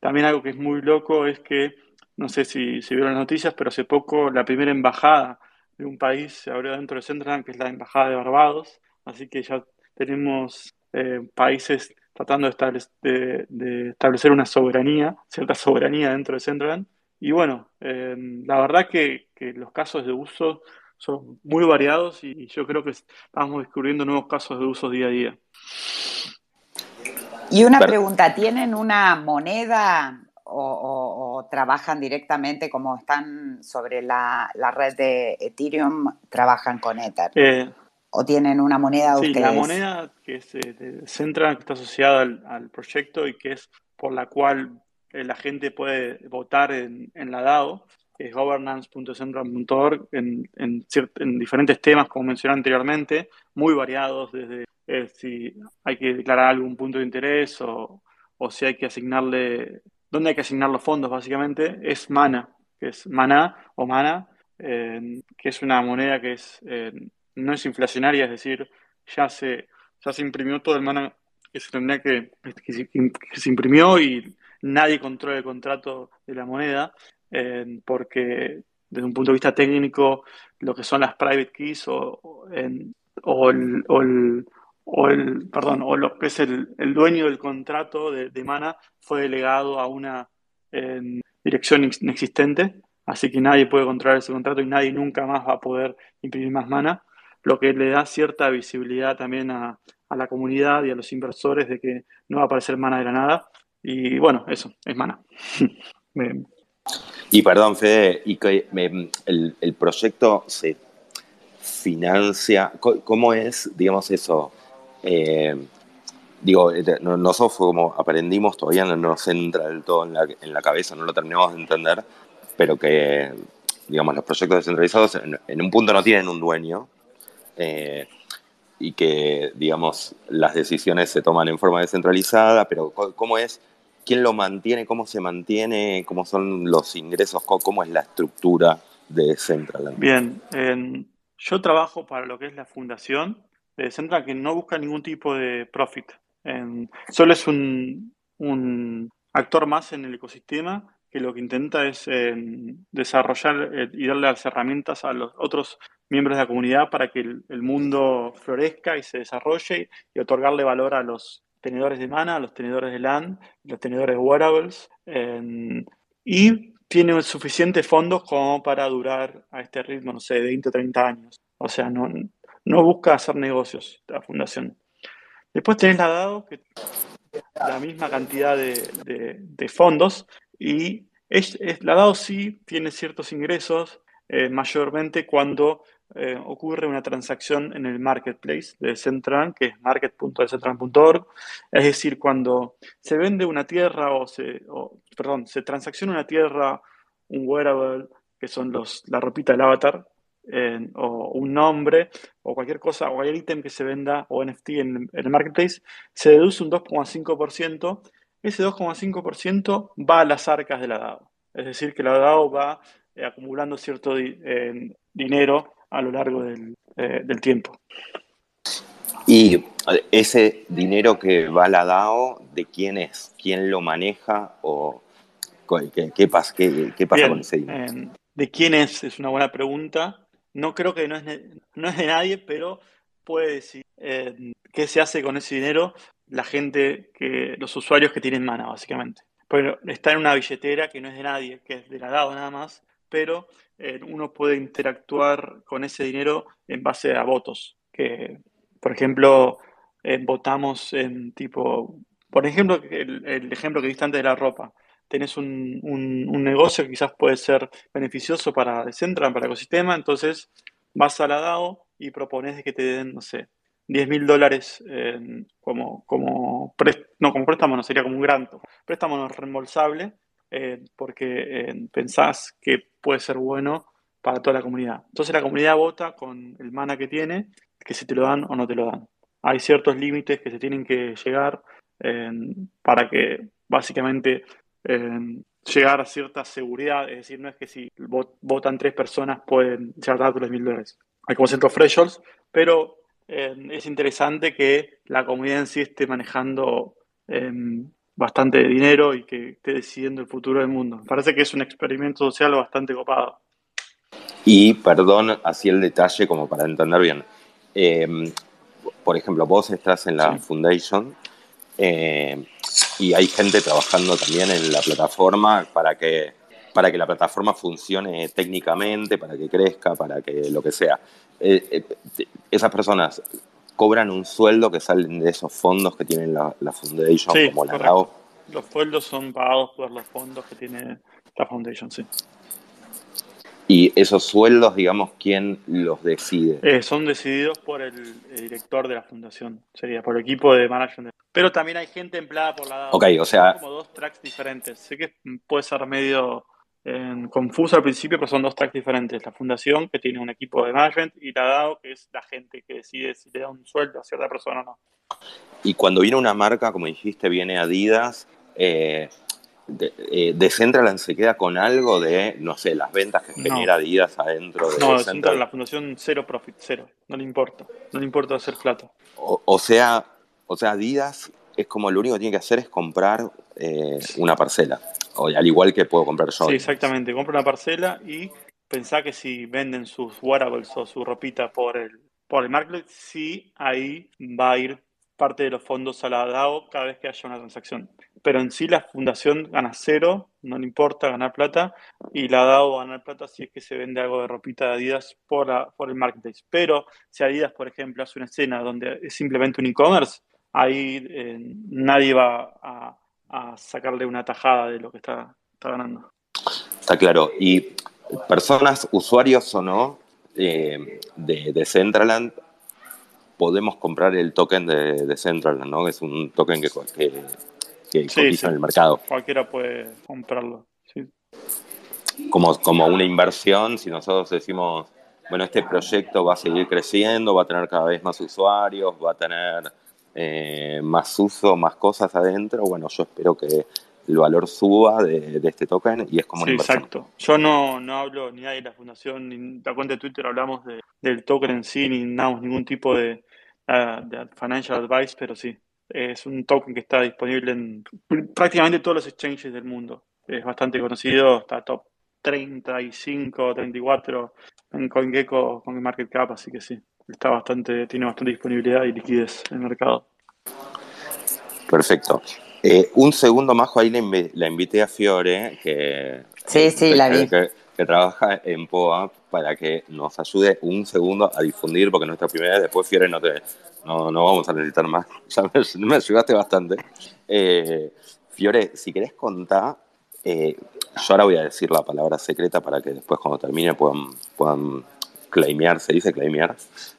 B: también algo que es muy loco es que, no sé si, vieron las noticias, pero hace poco la primera embajada de un país se abrió dentro de Centraland, que es la embajada de Barbados. Así que ya tenemos eh, países tratando de, establecer una soberanía, cierta soberanía dentro de Centraland. Y bueno, la verdad que los casos de uso son muy variados y yo creo que estamos descubriendo nuevos casos de uso día a día.
C: Y una pregunta, ¿tienen una moneda o, trabajan directamente como están sobre la, red de Ethereum, trabajan con Ether? Eh, ¿O tienen una moneda
B: sí, la moneda que es eh, de Central, que está asociada al, proyecto y que es por la cual la gente puede votar en, en la DAO, es governance.central.org, en, en, en, diferentes temas, como mencioné anteriormente, muy variados, desde eh, si hay que declarar algún punto de interés o, o, si hay que asignarle, dónde hay que asignar los fondos, básicamente, es Mana, que es Mana o Mana, que es una moneda que es, no es inflacionaria, es decir, ya se, ya se imprimió todo el Mana que se tendría que, que se imprimió y nadie controla el contrato de la moneda, porque desde un punto de vista técnico, lo que son las private keys o, o, el, o, el, perdón, o lo que es el, dueño del contrato de, Mana fue delegado a una dirección inexistente, así que nadie puede controlar ese contrato y nadie nunca más va a poder imprimir más Mana, lo que le da cierta visibilidad también a, a la comunidad y a los inversores de que no va a aparecer Mana de la nada. Y bueno, eso, es Mana.
A: Y perdón, Fede, y que el, el, proyecto se financia, ¿cómo es, digamos, eso? Eh, digo, nosotros como aprendimos, todavía no nos entra del todo en la, en la, cabeza, no lo terminamos de entender, pero que, digamos, los proyectos descentralizados en, en un punto no tienen un dueño eh, y que, digamos, las decisiones se toman en forma descentralizada, pero ¿cómo es? Quién lo mantiene, cómo se mantiene, cómo son los ingresos, cómo es la estructura de Central.
B: Bien, eh, yo trabajo para lo que es la fundación de Central que no busca ningún tipo de profit. Eh, solo es un, actor más en el ecosistema que lo que intenta es eh, desarrollar y darle las herramientas a los otros miembros de la comunidad para que el mundo florezca y se desarrolle y otorgarle valor a los tenedores de mana, los tenedores de LAN, los tenedores de wearables, eh, y tiene suficientes fondos como para durar a este ritmo, no sé, 20 o 30 años. O sea, no, no busca hacer negocios la fundación. Después tenés la DAO, que la misma cantidad de, de, de fondos, y es, la DAO sí tiene ciertos ingresos, eh, mayormente cuando eh, ocurre una transacción en el marketplace de Centran, que es market.centran.org, es decir, cuando se vende una tierra o se, perdón, se transacciona una tierra, un wearable, que son los, la ropita del avatar, o un nombre, o cualquier cosa, o cualquier ítem que se venda, o NFT en, el marketplace, se deduce un 2,5%. Ese 2,5% va a las arcas de la DAO. Es decir, que la DAO va eh, acumulando cierto eh, dinero a lo largo del, eh, del, tiempo.
A: ¿Y ese dinero que va a la DAO, de quién es? ¿Quién lo maneja? ¿O qué, qué, pasa, qué, qué pasa
B: Bien,
A: con ese dinero?
B: Eh, ¿De quién es? Es una buena pregunta. No creo que no es, no es de nadie, pero puede decir eh, qué se hace con ese dinero la gente, que los usuarios que tienen mana, básicamente. Pero está en una billetera que no es de nadie, que es de la DAO nada más, pero uno puede interactuar con ese dinero en base a votos. Que, por ejemplo, eh, votamos en tipo, por ejemplo, el, ejemplo que diste antes de la ropa. Tenés un, un, negocio que quizás puede ser beneficioso para Central, para el ecosistema, entonces vas a la DAO y propones que te den, no sé, 10 mil dólares como, como, no, como préstamo, no sería como un granto, préstamo no reembolsable eh, porque eh, pensás que puede ser bueno para toda la comunidad. Entonces la comunidad vota con el mana que tiene, que si te lo dan o no te lo dan. Hay ciertos límites que se tienen que llegar eh, para que básicamente llegar a cierta seguridad, es decir, no es que si votan tres personas pueden llegar a los mil dólares. Hay como ciertos thresholds, pero es interesante que la comunidad en sí esté manejando bastante dinero y que esté decidiendo el futuro del mundo. Parece que es un experimento social bastante copado.
A: Y perdón, así el detalle como para entender bien. Eh, por ejemplo, vos estás en la sí. Foundation eh, y hay gente trabajando también en la plataforma para que, para que la plataforma funcione técnicamente, para que crezca, para que lo que sea. Eh, esas personas cobran un sueldo que salen de esos fondos que tienen la, la Foundation,
B: sí,
A: como la.
B: DAO. Los sueldos son pagados por los fondos que tiene la Foundation, sí.
A: ¿Y esos sueldos, digamos, quién los decide?
B: Eh, son decididos por el, director de la fundación, sería por el equipo de management. Pero también hay gente empleada por la DAO.
A: Ok, o sea...
B: Son como dos tracks diferentes. Sé que puede ser medio eh, confuso al principio, pero son dos tracks diferentes. La fundación, que tiene un equipo de management, y la DAO, que es la gente que decide si le da un sueldo a cierta persona o no.
A: Y cuando viene una marca, como dijiste, viene Adidas, eh, de, eh, Decentraland se queda con algo de, no sé, las ventas que genera Adidas adentro de
B: No, Decentraland, la fundación cero profit, cero, no le importa, no le importa hacer plata.
A: O, sea, o sea, Adidas es como lo único que tiene que hacer es comprar eh, una parcela, al igual que puedo comprar yo.
B: Sí, exactamente, compra una parcela y pensá que si venden sus wearables o su ropita por el, por el market, sí, ahí va a ir parte de los fondos a la DAO cada vez que haya una transacción pero en sí la fundación gana cero, no le importa ganar plata, y la DAO va a ganar plata si es que se vende algo de ropita de Adidas por, por el marketplace. Pero si Adidas, por ejemplo, hace una escena donde es simplemente un e-commerce, ahí eh, nadie va a, sacarle una tajada de lo que está, ganando.
A: Está claro. Y personas, usuarios o no, eh, de, de Centraland, podemos comprar el token de, de Centraland, ¿no? Es un token que, que que en el mercado.
B: Cualquiera puede comprarlo,
A: Como, como una inversión, si nosotros decimos, bueno, este proyecto va a seguir creciendo, va a tener cada vez más usuarios, va a tener eh, más uso, más cosas adentro, bueno, yo espero que el valor suba de, este token y es como una inversión.
B: Exacto. Yo no, no hablo ni de la fundación, ni la cuenta de Twitter hablamos del token en sí, ni damos ningún tipo de, de financial advice, pero sí, es un token que está disponible en prácticamente todos los exchanges del mundo. Es bastante conocido, está top 35, 34 en CoinGecko con el market cap, así que sí, está bastante, tiene bastante disponibilidad y liquidez en el mercado.
A: Perfecto. Eh, un segundo más, ahí la invité a Fiore, que,
C: sí, sí, la vi.
A: Que, trabaja en POA para que nos ayude un segundo a difundir, porque nuestra primera vez, después Fiore no te, no, no vamos a necesitar más. Ya me, ayudaste bastante. Eh, Fiore, si querés contar, eh, yo ahora voy a decir la palabra secreta para que después cuando termine puedan, puedan claimear, se dice claimear.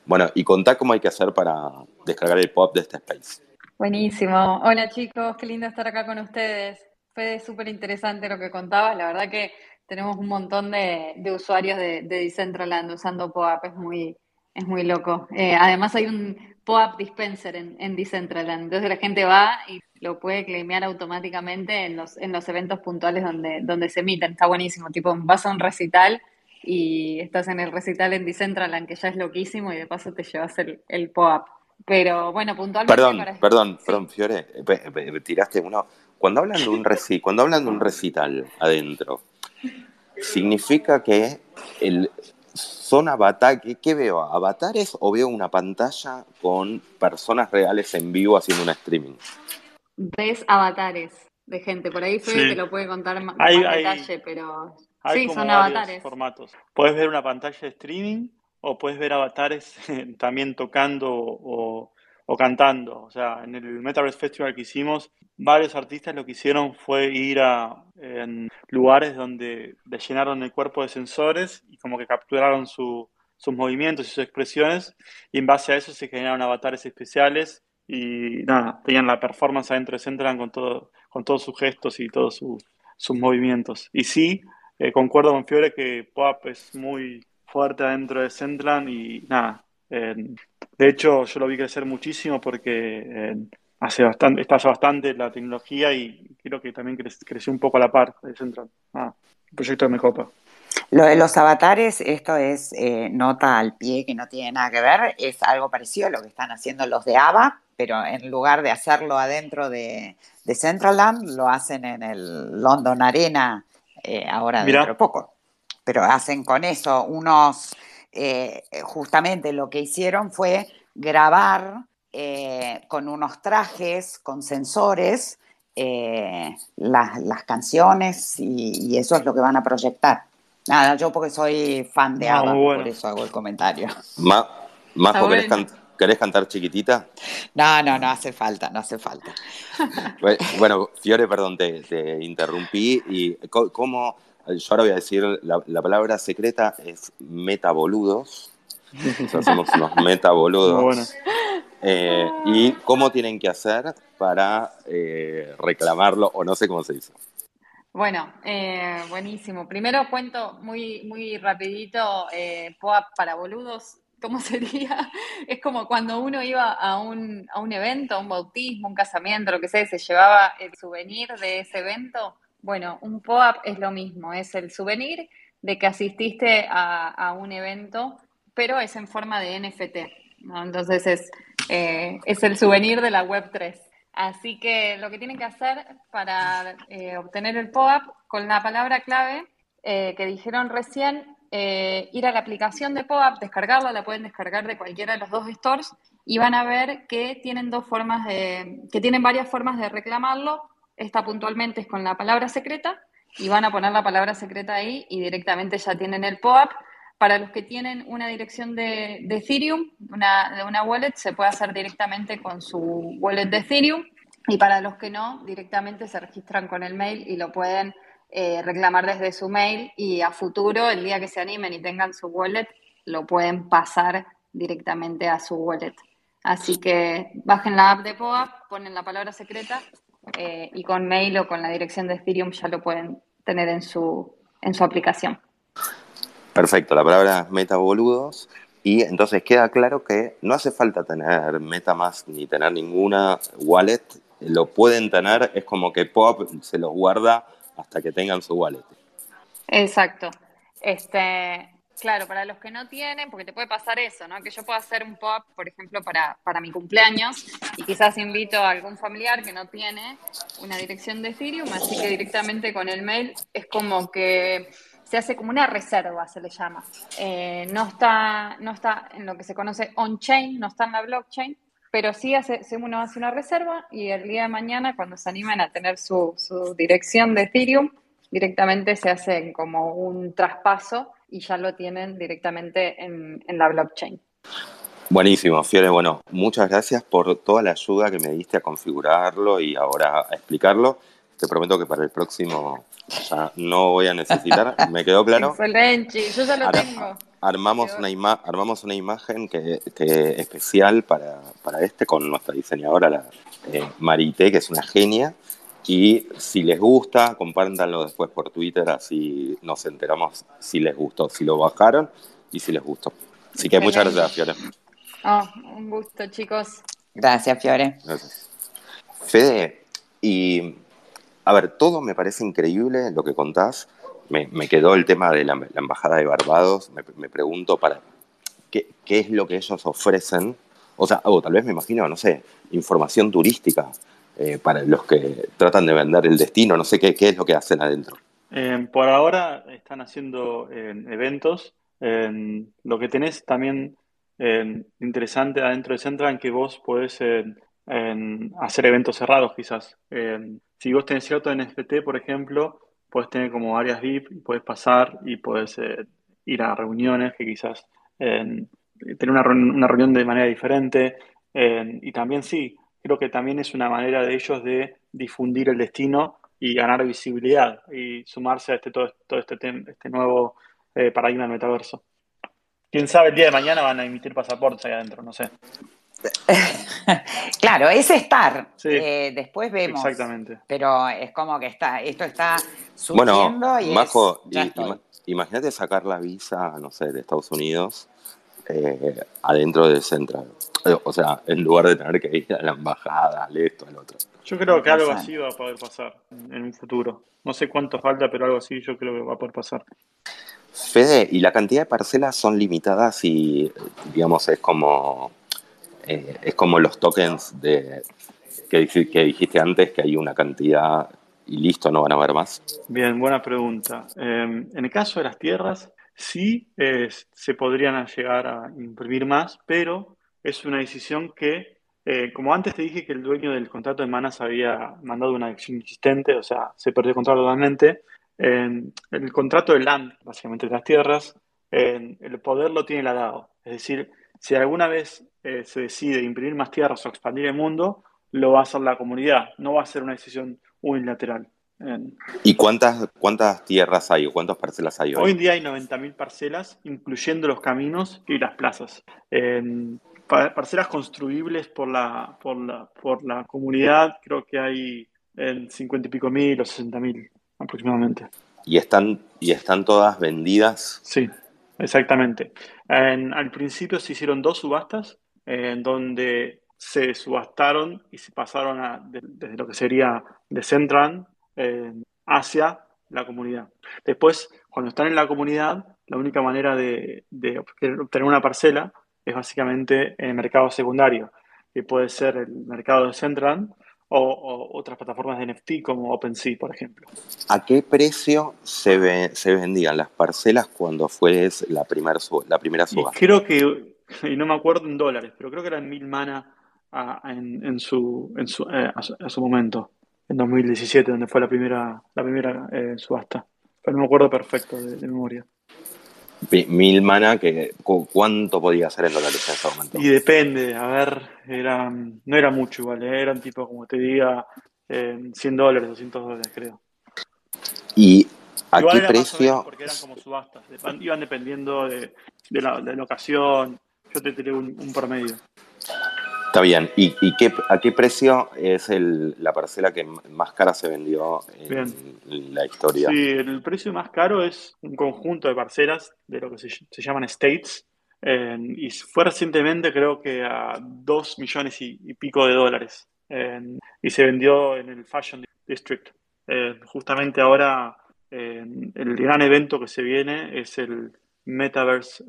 A: Bueno, y contá cómo hay que hacer para descargar el pop de este space.
D: Buenísimo. Hola chicos, qué lindo estar acá con ustedes. Fue súper interesante lo que contabas. La verdad que tenemos un montón de, usuarios de, de Decentraland usando POAP, es muy, es muy loco. Eh, además hay un POAP dispenser en, en Decentraland. Entonces la gente va y lo puede claimear automáticamente en los, en los eventos puntuales donde, donde se emiten. Está buenísimo. Tipo, vas a un recital y estás en el recital en Decentraland, que ya es loquísimo, y de paso te llevas el, el POAP. Pero bueno, puntualmente.
A: Perdón, perdón, perdón, Fiore, tiraste uno. Cuando hablan de un reci cuando hablan de un recital adentro, significa que el, son avatares, ¿qué veo? ¿Avatares o veo una pantalla con personas reales en vivo haciendo un streaming?
D: Ves avatares de gente, por ahí Fede te lo puede contar más hay, detalle, pero sí, son avatares.
B: formatos. Puedes ver una pantalla de streaming o puedes ver avatares también tocando o, o cantando. O sea, en el Metaverse Festival que hicimos, varios artistas lo que hicieron fue ir a en lugares donde llenaron el cuerpo de sensores y como que capturaron sus movimientos y sus expresiones y en base a eso se generaron avatares especiales y nada, tenían la performance adentro de Centraland con, todo, con todos sus gestos y todos sus movimientos. Y sí, eh, concuerdo con Fiore que POAP es muy fuerte adentro de Centraland y nada, de hecho, yo lo vi crecer muchísimo porque hace bastante, estalla bastante la tecnología y creo que también creció un poco a la par de Central. Ah, el proyecto de Mecopa.
C: Lo de los avatares, esto es eh, nota al pie que no tiene nada que ver, es algo parecido a lo que están haciendo los de ABA, pero en lugar de hacerlo adentro de, de Centraland, lo hacen en el London Arena eh, ahora dentro de poco. Pero hacen con eso unos eh, justamente lo que hicieron fue grabar eh, con unos trajes, con sensores, eh, las, canciones y, eso es lo que van a proyectar. Nada, yo porque soy fan de ABBA, por eso hago el comentario.
A: Más, ¿querés, cantar chiquitita?
C: No, no, no hace falta, no hace falta.
A: bueno, Fiore, perdón, te, te interrumpí. ¿Y cómo, yo ahora voy a decir, la, la palabra secreta es metaboludos. hacemos unos metaboludos. Eh, y cómo tienen que hacer para eh, reclamarlo, o no sé cómo se dice.
D: Bueno, eh, buenísimo. Primero cuento muy, muy rapidito, eh, POAP para boludos, ¿cómo sería? Es como cuando uno iba a un, a un evento, un bautismo, un casamiento, lo que sea, se llevaba el souvenir de ese evento. Bueno, un POAP es lo mismo, es el souvenir de que asististe a, un evento, pero es en forma de NFT. Entonces es, eh, es el souvenir de la Web 3. Así que lo que tienen que hacer para eh, obtener el POAP, con la palabra clave eh, que dijeron recién, eh, ir a la aplicación de POAP, descargarla, la pueden descargar de cualquiera de los dos stores y van a ver que tienen dos formas de, que tienen varias formas de reclamarlo. Esta puntualmente es con la palabra secreta y van a poner la palabra secreta ahí y directamente ya tienen el POAP. Para los que tienen una dirección de, de Ethereum, una, de una wallet, se puede hacer directamente con su wallet de Ethereum. Y para los que no, directamente se registran con el mail y lo pueden eh, reclamar desde su mail. Y a futuro, el día que se animen y tengan su wallet, lo pueden pasar directamente a su wallet. Así que bajen la app de POAP, ponen la palabra secreta eh, y con mail o con la dirección de Ethereum ya lo pueden tener en su, en su aplicación.
A: Perfecto, la palabra es metaboludos. Y entonces queda claro que no hace falta tener MetaMask ni tener ninguna wallet. Lo pueden tener, es como que Pop se los guarda hasta que tengan su wallet.
D: Exacto. Este, claro, para los que no tienen, porque te puede pasar eso, ¿no? Que yo puedo hacer un pop, por ejemplo, para, para mi cumpleaños y quizás invito a algún familiar que no tiene una dirección de Ethereum, así que directamente con el mail es como que se hace como una reserva, se le llama. Eh, no, está, no está en lo que se conoce on-chain, no está en la blockchain, pero sí hace, uno hace una reserva y el día de mañana, cuando se animan a tener su, dirección de Ethereum, directamente se hace como un traspaso y ya lo tienen directamente en, en la blockchain.
A: Buenísimo, Fiore. Bueno, muchas gracias por toda la ayuda que me diste a configurarlo y ahora a explicarlo. Te prometo que para el próximo ya no voy a necesitar. ¿Me quedó claro?
D: Excelente, yo ya lo
A: Ar-
D: tengo.
A: Armamos una, ima- armamos una imagen que, que especial para, para este con nuestra diseñadora, la eh, Marité, que es una genia. Y si les gusta, compártanlo después por Twitter, así nos enteramos si les gustó, si lo bajaron y si les gustó. Así que muchas gracias, Fiore.
D: Oh, un gusto, chicos.
C: Gracias, Fiore.
A: Gracias. Fede, y a ver, todo me parece increíble lo que contás. Me, quedó el tema de la, Embajada de Barbados. Me, pregunto para qué, es lo que ellos ofrecen. O sea, o tal vez me imagino, no sé, información turística eh, para los que tratan de vender el destino. No sé qué, es lo que hacen adentro.
B: Eh, por ahora están haciendo eh, eventos. Lo que tenés también interesante adentro de Central que vos podés en hacer eventos cerrados quizás. Eh, si vos tenés cierto NFT, por ejemplo, podés tener como áreas VIP y podés pasar y podés eh, ir a reuniones que quizás eh, tener una, una reunión de manera diferente. Eh, y también sí, creo que también es una manera de ellos de difundir el destino y ganar visibilidad y sumarse a este, todo, todo este, este nuevo paradigma del metaverso. Quién sabe, el día de mañana van a emitir pasaportes ahí adentro, no sé.
C: Claro, es estar.
B: Sí.
C: Eh, después vemos.
B: Exactamente.
C: Pero es como que está, esto está
A: Bueno,
C: surgiendo y es-
A: Majo, imagínate sacar la visa, no sé, de Estados Unidos eh, adentro de Central. Eh, O sea, en lugar de tener que ir a la embajada, al esto, al otro.
B: Yo creo que algo así va a poder pasar en un futuro. No sé cuánto falta, pero algo así yo creo que va a poder pasar.
A: Fede, ¿y la cantidad de parcelas son limitadas y, digamos, es como, eh, es como los tokens de, que, dij- que dijiste antes, que hay una cantidad y listo, no van a haber más?
B: Bien, buena pregunta. Eh, en el caso de las tierras, sí eh, se podrían llegar a imprimir más, pero es una decisión que, eh, como antes te dije que el dueño del contrato de Manas había mandado una acción inexistente, o sea, se perdió el contrato totalmente, eh, el contrato de land, básicamente de las tierras, eh, el poder lo tiene la DAO. Es decir, si alguna vez eh, se decide imprimir más tierras o expandir el mundo, lo va a hacer la comunidad, no va a ser una decisión unilateral.
A: ¿Y cuántas, cuántas tierras hay o cuántas parcelas hay hoy?
B: Hoy en día hay 90.000 parcelas, incluyendo los caminos y las plazas. parcelas construibles por la, por, la, por la comunidad, creo que hay en 50 y pico mil o 60 mil aproximadamente.
A: ¿Y están, ¿Y están todas vendidas?
B: Sí, exactamente. al principio se hicieron dos subastas en donde se subastaron y se pasaron a, desde lo que sería de Centran hacia la comunidad. Después, cuando están en la comunidad, la única manera de, obtener una parcela es básicamente en el mercado secundario, que puede ser el mercado de Centran o, otras plataformas de NFT como OpenSea, por ejemplo.
A: ¿A qué precio se, se vendían las parcelas cuando fue la, primer, la primera subasta?
B: creo que, y no me acuerdo en dólares, pero creo que eran mil mana en, su, en su, eh, a, su, momento, en 2017, donde fue la primera, la primera eh, subasta. Pero no me acuerdo perfecto de, memoria.
A: Mil mana, que, ¿cuánto podía ser en dólares en ese momento?
B: Y depende, a ver, era, no era mucho igual, eh, eran tipo, como te diga, 100 dólares, 200 dólares creo.
A: ¿Y a qué precio?
B: porque eran como subastas, iban dependiendo de, la, de la ocasión, yo te tiré un, un promedio.
A: Está bien. ¿Y, qué, a qué precio es la parcela que más cara se vendió en la historia?
B: Sí, el precio más caro es un conjunto de parcelas de lo que se, llaman states. y fue recientemente creo que a 2 millones y, pico de dólares. y se vendió en el Fashion District. justamente ahora el gran evento que se viene es el Metaverse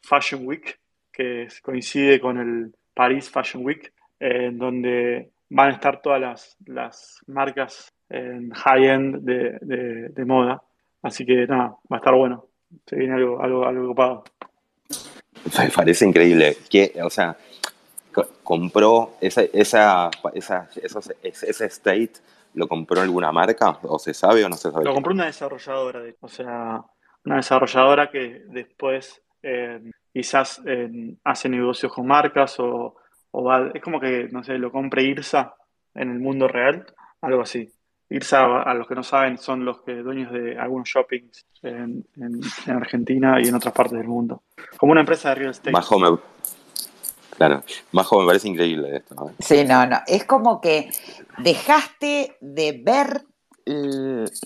B: Fashion Week, que coincide con el Paris Fashion Week, en donde van a estar todas las, las marcas en high-end de, de, moda. Así que nada, va a estar bueno. Se viene algo, algo, algo ocupado.
A: Me parece increíble. Que, o sea, compró esa, esa, esa, ese state, ¿lo compró alguna marca? ¿O se sabe o no se sabe?
B: Lo compró una desarrolladora, de, o sea, una desarrolladora que después eh, quizás eh, hace negocios con marcas o, es como que, no sé, lo compre IRSA en el mundo real, algo así. IRSA, a los que no saben, son los que dueños de algunos shoppings en, Argentina y en otras partes del mundo. Como una empresa de real estate.
A: Majo me, claro, Majo me parece increíble esto.
C: Sí, no, no. Es como que dejaste de ver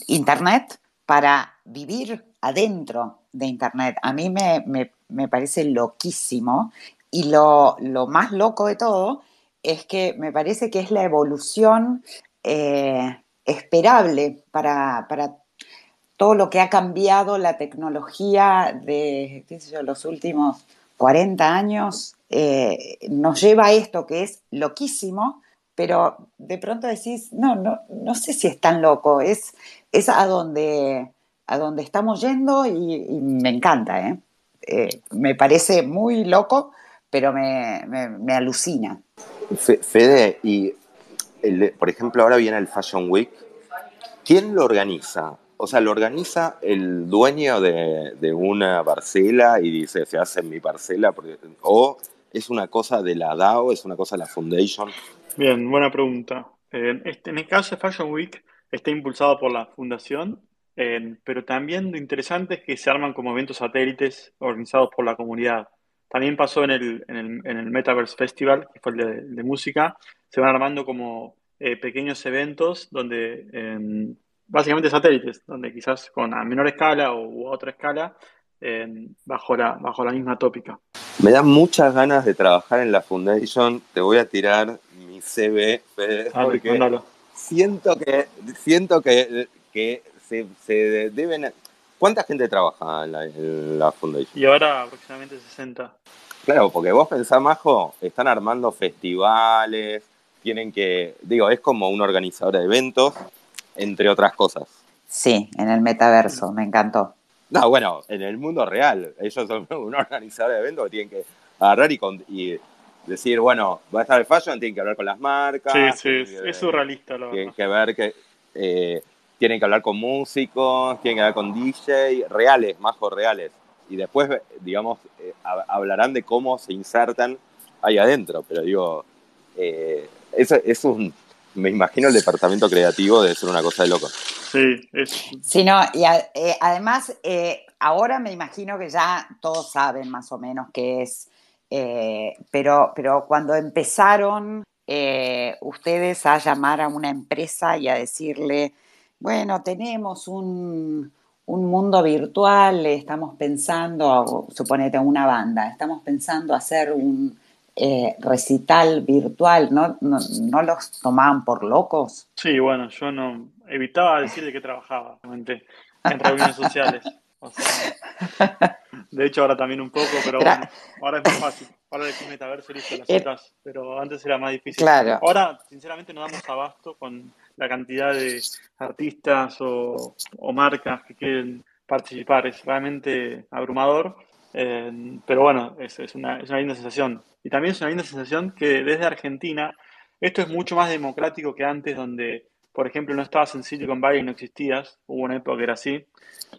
C: Internet para vivir adentro de Internet. A mí me, me, parece loquísimo y lo, más loco de todo es que me parece que es la evolución eh, esperable para, todo lo que ha cambiado la tecnología de los últimos 40 años. Eh, nos lleva a esto que es loquísimo, pero de pronto decís, no, no, no sé si es tan loco, es, es a donde a donde estamos yendo y, me encanta, ¿eh? ¿eh? me parece muy loco, pero me, me, alucina.
A: Fede, y por ejemplo, ahora viene el Fashion Week. ¿Quién lo organiza? O sea, ¿lo organiza el dueño de, de una parcela y dice, se hace en mi parcela? ¿O es una cosa de la DAO, es una cosa de la Foundation?
B: Bien, buena pregunta. En, este, en el caso de Fashion Week, está impulsado por la Fundación pero también lo interesante es que se arman como eventos satélites organizados por la comunidad. También pasó en el, en el, en el Metaverse Festival, que fue el de, música, se van armando como eh, pequeños eventos donde, em, básicamente satélites, donde quizás con a menor escala o a otra escala, em, bajo, la, bajo la misma tópica.
A: Me dan muchas ganas de trabajar en la Foundation. Te voy a tirar mi CV, porque siento que, siento que, que se, deben... ¿Cuánta gente trabaja en la, Foundation?
B: Y ahora aproximadamente 60.
A: Claro, porque vos pensás, Majo, están armando festivales, tienen que, digo, es como un organizador de eventos, entre otras cosas.
C: Sí, en el metaverso, me encantó.
A: No, bueno, en el mundo real, ellos son un organizador de eventos que tienen que agarrar y, y decir, bueno, va a estar el fashion, tienen que hablar con las marcas.
B: Sí, sí, es, surrealista. Lo
A: tienen que ver que eh, tienen que hablar con músicos, tienen que hablar con DJ, reales, majos reales. Y después, digamos, eh, hablarán de cómo se insertan ahí adentro. Pero digo, eh, es, un, me imagino el departamento creativo debe ser una cosa de loco.
B: Sí, es...
C: Sí, no, y eh, además, eh, ahora me imagino que ya todos saben más o menos qué es, eh, pero, pero cuando empezaron ustedes a llamar a una empresa y a decirle, bueno, tenemos un, un mundo virtual, estamos pensando, suponete una banda, estamos pensando hacer un eh, recital virtual, ¿no, ¿no, los tomaban por locos?
B: Sí, bueno, yo no evitaba decir de qué trabajaba, en reuniones sociales. de hecho, ahora también un poco, pero bueno, ahora es más fácil. Ahora decís metaverso, listo, las citas, pero antes era más difícil.
C: Claro.
B: Ahora, sinceramente, no damos abasto con la cantidad de artistas o, marcas que quieren participar. Es realmente abrumador, eh, pero bueno, es, es, una, es una linda sensación. Y también es una linda sensación que desde Argentina esto es mucho más democrático que antes, donde, por ejemplo, no estabas en Silicon Valley y no existías. Hubo una época que era así.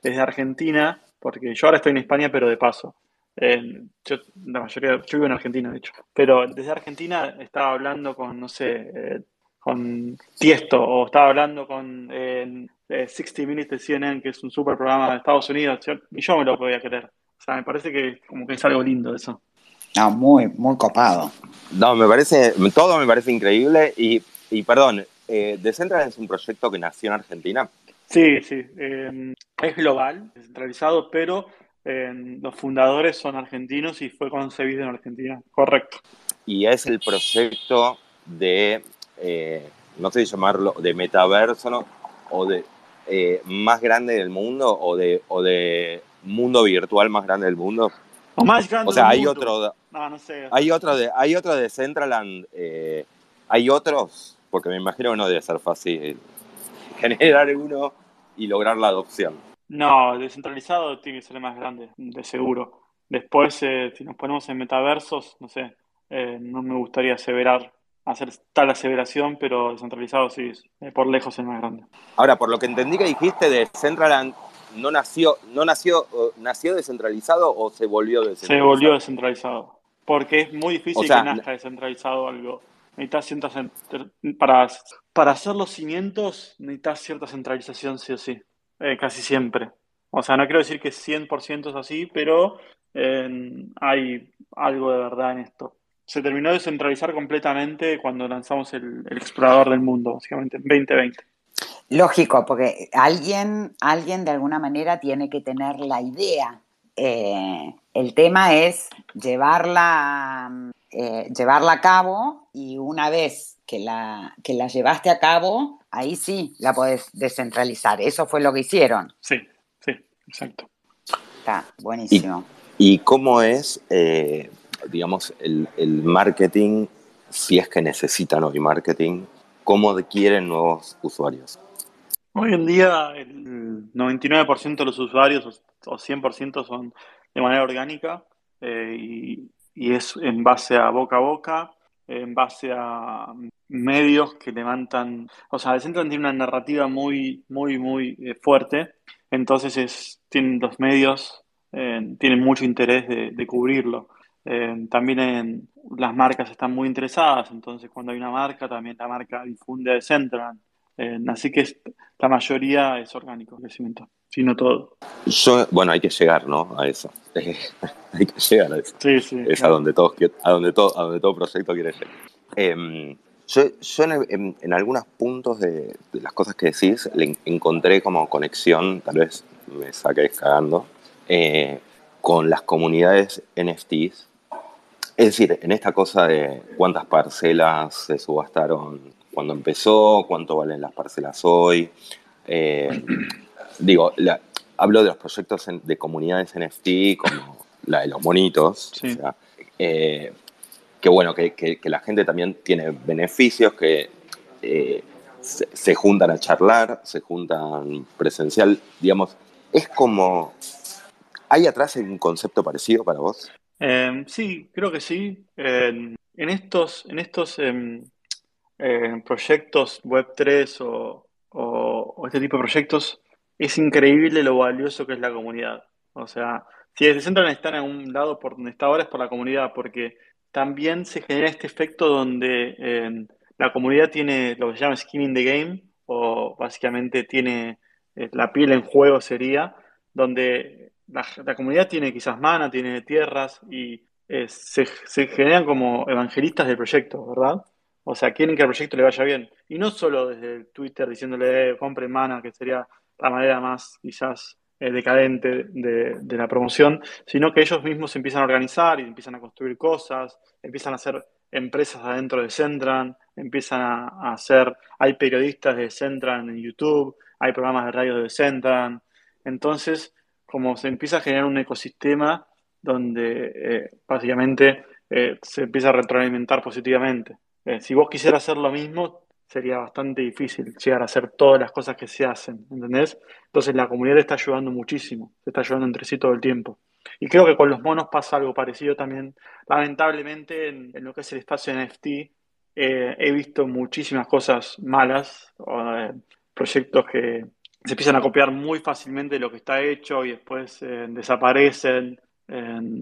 B: Desde Argentina, porque yo ahora estoy en España, pero de paso. Eh, yo, la mayoría, yo vivo en Argentina, de hecho. Pero desde Argentina estaba hablando con, no sé, eh, con Tiesto, o estaba hablando con 60 eh, Minutes de CNN, que es un super programa de Estados Unidos, y yo me lo podía creer. O sea, me parece que como que es algo lindo eso.
C: No, muy, muy copado.
A: No, me parece, todo me parece increíble y, y perdón, eh, Decentraland es un proyecto que nació en Argentina.
B: Sí, sí, em, es global, descentralizado, pero em, los fundadores son argentinos y fue concebido en Argentina, correcto.
A: Y es el proyecto de, eh, no sé si llamarlo, de metaverso, ¿no? O de eh, más grande del mundo, o de, o de mundo virtual más grande del mundo.
B: O más grande
A: O sea,
B: del
A: hay
B: mundo.
A: otro,
B: No, no sé.
A: hay otro de, hay otro de Centraland, eh, hay otros, porque me imagino que no debe ser fácil generar uno y lograr la adopción.
B: No, descentralizado tiene que ser más grande, de seguro. Después, eh, si nos ponemos en metaversos, no sé, eh, no me gustaría aseverar, hacer tal aseveración, pero descentralizado sí, es eh, por lejos el más grande.
A: Ahora, por lo que entendí que dijiste de Centraland, no nació, no nació, nació descentralizado o se volvió
B: Se
A: descentralizado.
B: volvió descentralizado. Porque es muy difícil
A: O sea,
B: que nazca descentralizado algo. Necesitas ciertas, para, para hacer los cimientos, necesitas cierta centralización sí o sí. Eh, casi siempre. O sea, no quiero decir que 100% es así, pero hay algo de verdad en esto. Se terminó de centralizar completamente cuando lanzamos el, el explorador del mundo, básicamente, en 2020.
C: Lógico, porque alguien, alguien de alguna manera tiene que tener la idea. Eh, el tema es llevarla, eh, llevarla a cabo y una vez que la, que la llevaste a cabo, ahí sí la podés descentralizar. Eso fue lo que hicieron.
B: Sí, sí, exacto.
C: Está buenísimo.
A: ¿Y cómo es, eh, digamos, el, el marketing, si es que necesitan hoy marketing, cómo adquieren nuevos usuarios?
B: Hoy en día el 99% de los usuarios o 100% son de manera orgánica eh, y, y es en base a boca a boca, en base a medios que levantan, o sea, Decentraland tiene una narrativa muy, muy, muy eh, fuerte, entonces es, tienen los medios, eh, tienen mucho interés de, cubrirlo. Eh, también en- las marcas están muy interesadas, entonces cuando hay una marca, también la marca difunde a Decentraland. Eh, así que es- la mayoría es orgánico, el crecimiento, si no todo.
A: Yo, bueno, hay que llegar, ¿no? A eso. hay que llegar a eso.
B: Sí, sí.
A: Es a
B: claro.
A: donde, todos, a donde, todo, a donde todo proyecto quiere llegar. Em, yo yo en, en- en algunos puntos de, de las cosas que decís le en- encontré como conexión, tal vez me saqué cagando, eh, con las comunidades NFTs. Es decir, en esta cosa de cuántas parcelas se subastaron cuando empezó, cuánto valen las parcelas hoy. eh, digo, la- hablo de los proyectos en- de comunidades NFT como la de los monitos.
B: Sí.
A: o sea, eh, que bueno, que, que- que la gente también tiene beneficios, que eh, se, se juntan a charlar, se juntan presencial, digamos, es como... ¿Hay atrás un concepto parecido para vos?
B: Sí, creo que sí. En, en estos, en estos eh, proyectos Web3 o, este tipo de proyectos, es increíble lo valioso que es la comunidad. O sea, si desde Decentraland están en un lado por donde está ahora es por la comunidad, porque también se genera este efecto donde la comunidad tiene lo que se llama skin in the game, o básicamente tiene eh, la piel en juego sería, donde la, comunidad tiene quizás mana, tiene tierras y eh, se, generan como evangelistas del proyecto, ¿verdad? O sea, quieren que el proyecto le vaya bien. Y no solo desde Twitter diciéndole, eh, compre mana, que sería la manera más quizás decadente de, la promoción, sino que ellos mismos empiezan a organizar y empiezan a construir cosas, empiezan a hacer empresas adentro de Centran, empiezan a, hacer, hay periodistas de Centran en YouTube, hay programas de radio de Centran, entonces como se empieza a generar un ecosistema donde eh, básicamente eh, se empieza a retroalimentar positivamente. Eh, si vos quisieras hacer lo mismo, sería bastante difícil llegar a hacer todas las cosas que se hacen, ¿entendés? Entonces la comunidad está ayudando muchísimo, se está ayudando entre sí todo el tiempo. Y creo que con los monos pasa algo parecido también. Lamentablemente, en, lo que es el espacio NFT, eh, he visto muchísimas cosas malas, eh, proyectos que se empiezan a copiar muy fácilmente lo que está hecho y después eh, desaparecen.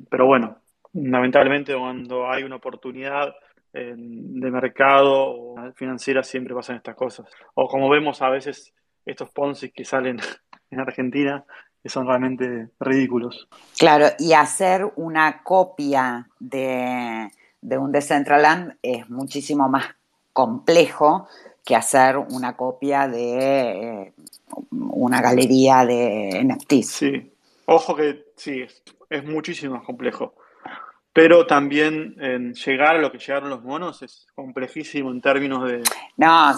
B: pero bueno, lamentablemente cuando hay una oportunidad de mercado o financiera siempre pasan estas cosas. O como vemos a veces estos Ponzi que salen en Argentina, que son realmente ridículos.
C: Claro, y hacer una copia de, un Decentraland es muchísimo más complejo que hacer una copia de eh, una galería de NFTs.
B: Sí, ojo que sí, es, muchísimo más complejo. Pero también en llegar a lo que llegaron los monos es complejísimo en términos de...
C: No,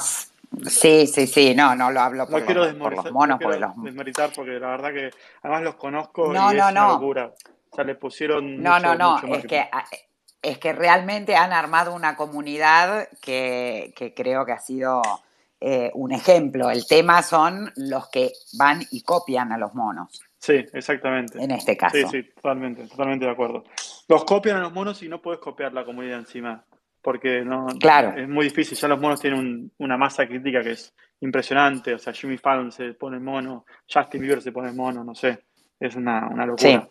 C: Sí, sí, sí, no, no lo hablo por, los, por los monos.
B: No quiero desmeritar porque la verdad que además los conozco y es una locura. O sea, le pusieron.
C: No, no, no, es que, es que realmente han armado una comunidad que, que creo que ha sido eh, un ejemplo. El tema son los que van y copian a los monos.
B: Sí, exactamente.
C: En este caso.
B: Sí, sí, totalmente, totalmente de acuerdo. Los copian a los monos y no puedes copiar la comunidad encima porque no
C: claro.
B: es muy difícil. Ya los monos tienen una masa crítica que es impresionante. O sea, Jimmy Fallon se pone mono, Justin Bieber se pone mono, no sé. Es una, una locura.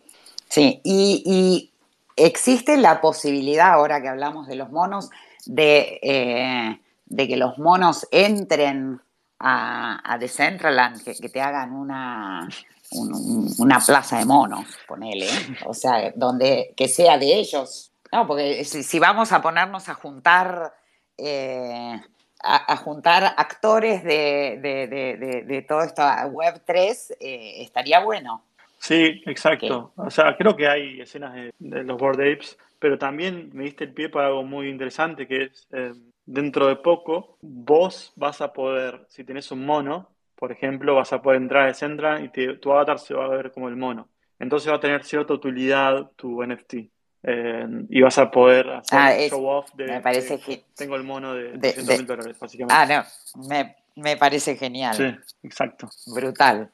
C: Sí, Y, existe la posibilidad, ahora que hablamos de los monos, de, eh, de que los monos entren a, a Decentraland, que, que te hagan una, una plaza de monos, ponele. O sea, donde que sea de ellos no, porque si, vamos a ponernos a juntar, eh, a, juntar actores de, de, de, todo esto Web 3, eh, estaría bueno.
B: Sí, exacto. O sea, creo que hay escenas de, los Board Apes, pero también me diste el pie para algo muy interesante, que es eh, dentro de poco vos vas a poder, si tenés un mono, por ejemplo, vas a poder entrar a Central y tu avatar se va a ver como el mono. Entonces va a tener cierta utilidad tu NFT. Eh, y vas a poder hacer
C: ah, show off de, me parece
B: que tengo el mono de, de mil dólares, básicamente.
C: Ah, no, me, me, parece genial.
B: Sí, exacto.
C: Brutal.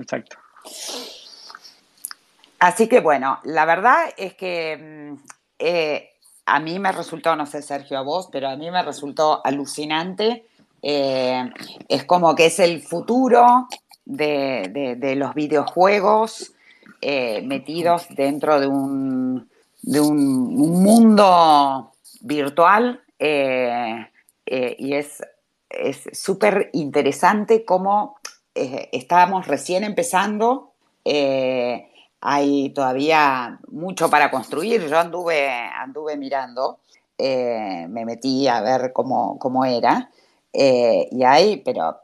B: Exacto.
C: Así que bueno, la verdad es que mm, eh, a mí me resultó, no sé Sergio a vos, pero a mí me resultó alucinante. Eh, es como que es el futuro de, de, los videojuegos metidos dentro de un de un, mundo virtual eh, eh, y es súper interesante cómo eh, estábamos recién empezando. hay todavía mucho para construir. Yo anduve, anduve mirando, me metí a ver cómo, cómo era. Y hay, pero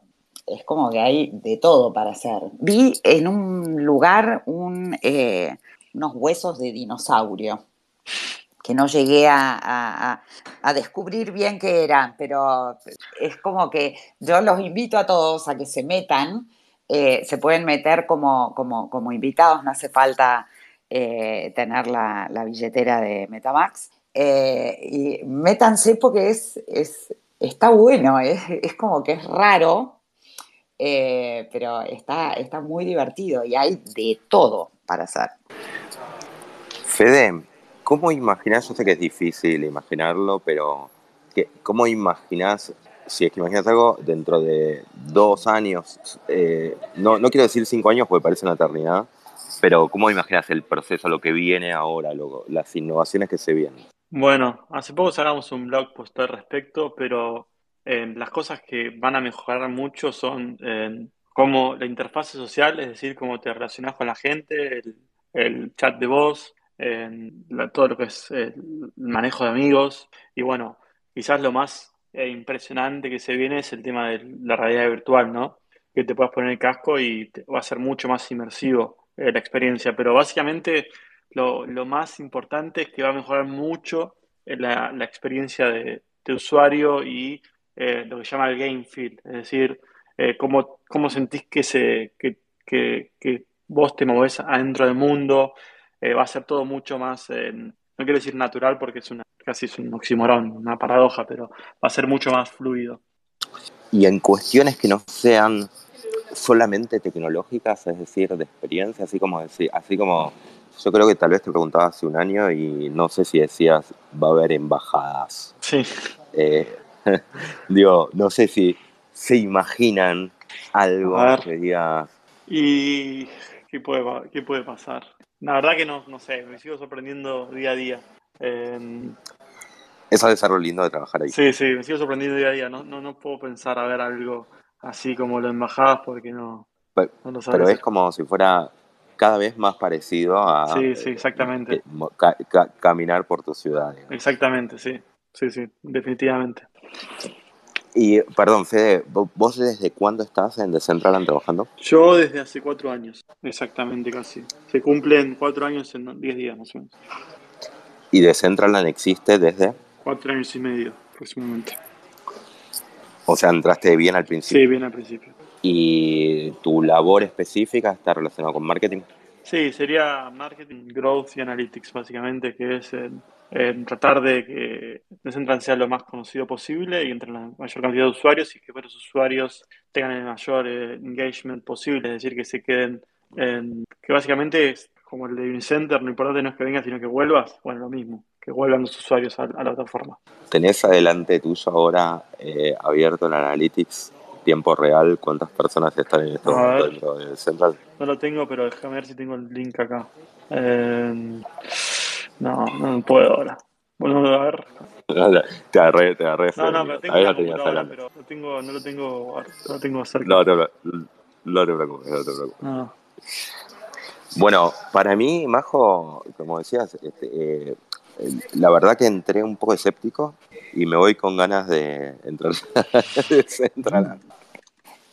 C: es como que hay de todo para hacer. Vi en un lugar un, unos huesos de dinosaurio que no llegué a, descubrir bien qué eran, pero es como que yo los invito a todos a que se metan, eh, se pueden meter como, como, invitados, no hace falta eh, tener la, billetera de Metamax, eh, y métanse porque es está bueno, es, como que es raro, pero está, está muy divertido y hay de todo para hacer.
A: Fede, ¿Cómo imaginas, yo sé que es difícil imaginarlo, pero ¿cómo imaginas, si es que imaginas algo, dentro de dos años, eh, no, no quiero decir cinco años porque parece una eternidad, pero ¿cómo imaginas el proceso, lo que viene ahora, las innovaciones que se vienen?
B: Bueno, hace poco sacamos un blog post al respecto, pero las cosas que van a mejorar mucho son como la interfase social, es decir, cómo te relacionas con la gente, el, chat de voz, todo lo que es el manejo de amigos. Y bueno, quizás lo más eh, impresionante que se viene es el tema de la realidad virtual, ¿no? Que te puedas poner el casco y va a ser mucho más inmersivo eh, la experiencia. Pero básicamente lo, más importante es que va a mejorar mucho eh, la, experiencia de, usuario y lo que se llama el game feel, es decir, cómo, cómo, sentís que, se, que, que, vos te moves adentro del mundo, va a ser todo mucho más, no quiero decir natural porque es una, casi es un oxímoron, una paradoja, pero va a ser mucho más fluido.
A: Y en cuestiones que no sean solamente tecnológicas, es decir, de experiencia, así como así como yo creo que tal vez te preguntaba hace un año y no sé si decías va a haber embajadas.
B: Sí.
A: Eh, digo, no sé si se imaginan algo que diga.
B: ¿Y qué puede, qué puede pasar? La verdad que no, no sé, me sigo sorprendiendo día a día.
A: Eh, Eso es algo lindo de trabajar ahí.
B: Sí, sí, me sigo sorprendiendo día a día. No, no, no puedo pensar a ver algo así como lo embajadas porque no,
A: pero, no lo Pero es como si fuera cada vez más parecido a
B: sí, sí, exactamente.
A: Eh, caminar por tu ciudad.
B: Exactamente, sí. Sí, sí, definitivamente.
A: Y, perdón, Fede, ¿vos desde cuándo estás en Decentraland trabajando?
B: Yo desde hace cuatro años, exactamente casi. Se cumplen cuatro años en diez días más o menos.
A: ¿Y Decentraland existe desde?
B: Cuatro años y medio aproximadamente.
A: O sea, entraste bien al principio.
B: Sí, bien al principio.
A: ¿Y tu labor específica está relacionada con marketing?
B: Sí, sería marketing, growth y analytics, básicamente, que es tratar de que Decentraland sea lo más conocido posible y entre la mayor cantidad de usuarios y que los usuarios tengan el mayor eh, engagement posible, es decir, que se queden en, que básicamente es como el de Unicenter, lo importante no es que vengas, sino que vuelvas. Bueno, lo mismo, que vuelvan los usuarios a, la plataforma.
A: ¿Tenés adelante tuyo ahora eh, abierto el Analytics tiempo real? ¿Cuántas personas están en este momento dentro de Central?
B: No lo tengo, pero déjame ver si tengo el link acá. Eh, no, no puedo ahora. Bueno, a ver.
A: te agarré, te agarré.
B: No, no, pero tengo la computadora, pero no, tengo, no lo tengo, no lo tengo cerca. No,
A: no, no te preocupes, no te preocupes. No. Bueno, para mí, Majo, como decías, este, eh, la verdad que entré un poco escéptico y me voy con ganas de entrar.
C: de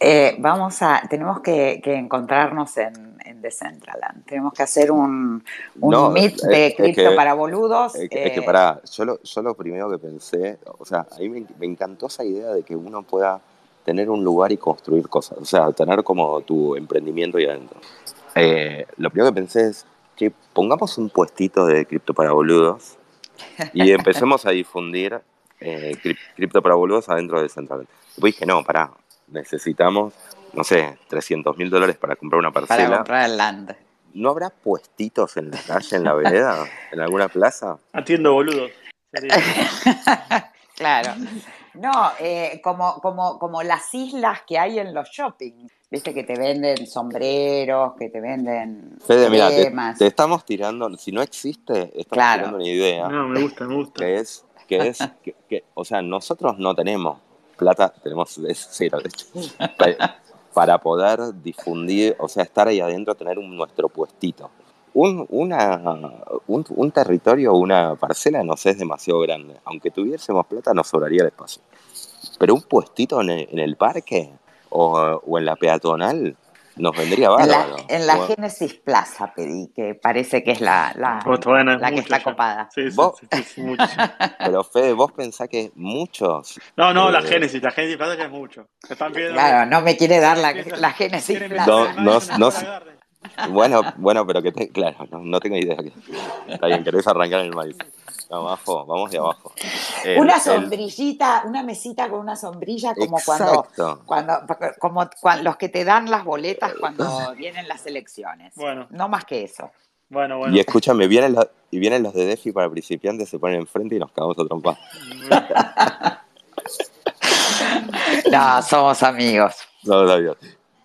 C: eh, vamos a, tenemos que, encontrarnos en, en Decentraland. Tenemos que hacer un, un meet de cripto para boludos.
A: Es que, eh, pará, yo lo, yo lo, primero que pensé, o sea, a mí me, me, encantó esa idea de que uno pueda tener un lugar y construir cosas, o sea, tener como tu emprendimiento ahí adentro. Eh, lo primero que pensé es pongamos un puestito de cripto para boludos y empecemos a difundir eh, cripto para boludos adentro de Central. Después dije, no, pará, necesitamos, no sé, 300 mil dólares para comprar una parcela.
C: Para comprar el land.
A: ¿No habrá puestitos en la calle, en la vereda, en alguna plaza?
B: Atiendo boludos.
C: claro. No, eh, como, como, como las islas que hay en los shopping. Viste que te venden sombreros, que te venden.
A: Fede, mira, te, estamos tirando. Si no existe, estamos tirando una idea.
B: No, me gusta, me gusta.
A: Que es, que es, que, o sea, nosotros no tenemos plata, tenemos cero, para poder difundir, o sea, estar ahí adentro, tener un, nuestro puestito. Un, una, un, un territorio, una parcela no sé, es demasiado grande. Aunque tuviésemos plata, nos sobraría el espacio. Pero un puestito en el, parque o, en la peatonal nos vendría bárbaro.
C: En la, Génesis Plaza pedí, que parece que es la, la, la que está copada.
B: Sí, sí, sí, mucho.
A: Pero Fede, vos pensás que muchos...
B: No, no, la eh, Génesis, la Génesis Plaza que es mucho.
C: Están claro, no me quiere dar la, la Génesis Plaza.
A: No, no, bueno, bueno, pero que te, claro, no, tengo idea. Está bien, querés arrancar el maíz. Abajo, vamos de abajo.
C: una sombrillita, una mesita con una sombrilla como cuando, cuando, como los que te dan las boletas cuando vienen las elecciones. Bueno. No más que eso.
B: Bueno, bueno.
A: Y escúchame, vienen los, y vienen los de DeFi para principiantes, se ponen enfrente y nos cagamos a trompar.
C: no, somos amigos.
A: Somos amigos.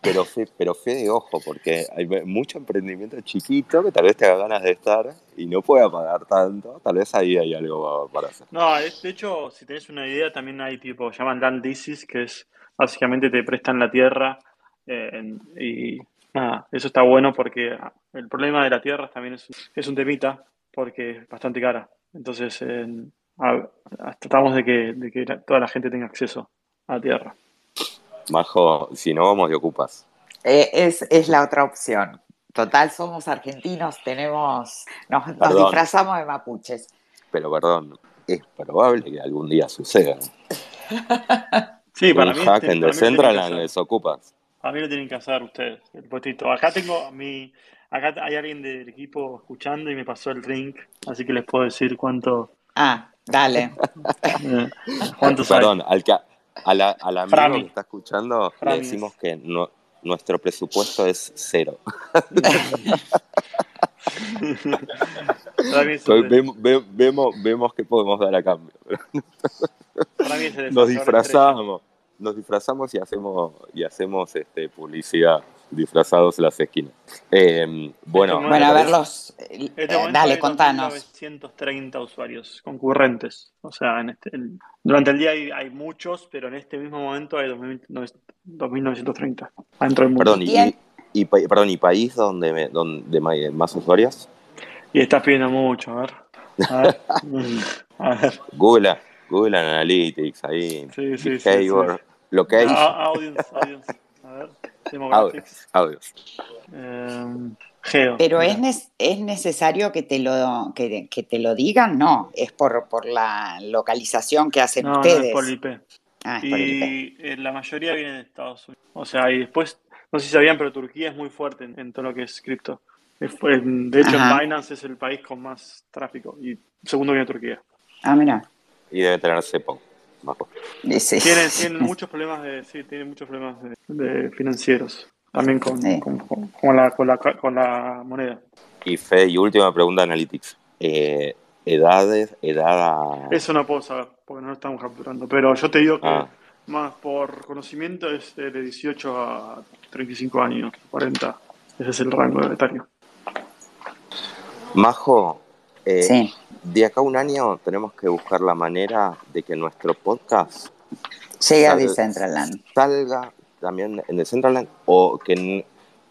A: Pero fe, pero fe de ojo, porque hay mucho emprendimiento chiquito que tal vez te haga ganas de estar y no pueda pagar tanto. Tal vez ahí hay algo para hacer.
B: No, de hecho, si tenés una idea, también hay tipo, llaman land leases, que es básicamente te prestan la tierra eh, y nada, eso está bueno porque el problema de la tierra también es, es un temita porque es bastante cara. Entonces, tratamos de que, de que toda la gente tenga acceso a tierra.
A: Majo, si no vamos de ocupas.
C: Eh, es, es, la otra opción. Total, somos argentinos, tenemos, nos, disfrazamos de mapuches.
A: Pero perdón, es probable que algún día suceda.
B: sí, para Un
A: mí. Hack en The Central les ocupas.
B: A mí lo tienen que hacer ustedes, el puestito. Acá tengo mi. Acá hay alguien del equipo escuchando y me pasó el link, así que les puedo decir cuánto.
C: Ah, dale.
B: Eh, ¿Cuántos
A: Perdón, al, que, a la, al amigo que está escuchando le decimos que no, nuestro presupuesto es cero. vemos, vemos, vemos qué podemos dar a cambio. Nos disfrazamos, nos disfrazamos y hacemos y hacemos este publicidad disfrazados en las esquinas. Eh, bueno,
C: bueno, a ver los. Este eh, dale, contanos.
B: 930 usuarios concurrentes. O sea, en este, durante el día hay, muchos, pero en este mismo momento hay 2.930.
A: Perdón, y, y, perdón, ¿y país donde, donde más usuarios?
B: Y estás pidiendo mucho, a ver. A ver.
A: a ver. Google, Google Analytics, ahí.
B: Sí, sí, sí,
A: Location.
B: Ah, audience, audience. A ver.
A: Audios.
B: Em,
C: Pero es, es necesario que te lo que, te lo digan, no, es por, por la localización que hacen ustedes. No,
B: es por IP. Ah, es y eh, la mayoría viene de Estados Unidos. O sea, y después, no sé si sabían, pero Turquía es muy fuerte en, todo lo que es cripto. De hecho, Binance es el país con más tráfico y segundo viene Turquía.
C: Ah, mira.
A: Y debe tener CEPO.
B: Tienen, muchos problemas de, sí, tienen muchos problemas de, financieros, también con, con, la, con, la, con la moneda.
A: Y Fe, y última pregunta Analytics. Eh, edades, edad
B: Eso no puedo saber, porque no lo estamos capturando, pero yo te digo que ah. más por conocimiento es de 18 a 35 años, 40, ese es el rango etario.
A: Majo, eh, de acá a un año tenemos que buscar la manera de que nuestro podcast
C: llegue a Decentraland.
A: Salga también en Decentraland o que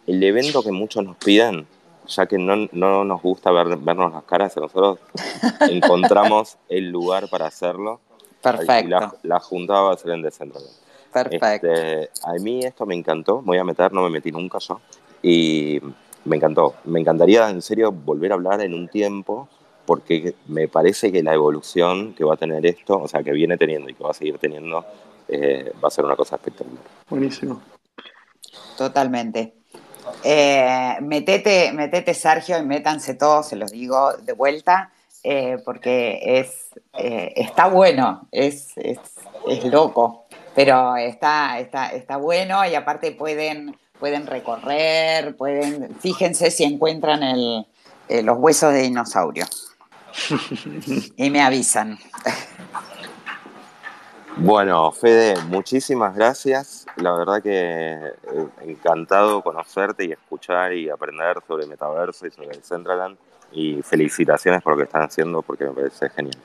A: el evento que muchos nos piden, ya que no, nos gusta ver, vernos las caras, nosotros encontramos el lugar para hacerlo.
C: Perfecto.
A: La, la junta va a ser en Decentraland.
C: Perfecto.
A: Este, a mí esto me encantó, me voy a meter, no me metí nunca yo. Y me encantó. Me encantaría en serio volver a hablar en un tiempo porque me parece que la evolución que va a tener esto, o sea, que viene teniendo y que va a seguir teniendo, eh, va a ser una cosa espectacular.
B: Buenísimo.
C: Totalmente. Eh, metete, metete, Sergio, y métanse todos, se los digo de vuelta, eh, porque es, está bueno, es, es, es, loco, pero está, está, está bueno y aparte pueden, pueden recorrer, pueden, fíjense si encuentran el, los huesos de dinosaurio. y me avisan.
A: Bueno, Fede, muchísimas gracias. La verdad que eh, encantado conocerte y escuchar y aprender sobre Metaverso y sobre Centraland. Y felicitaciones por lo que están haciendo porque me parece genial.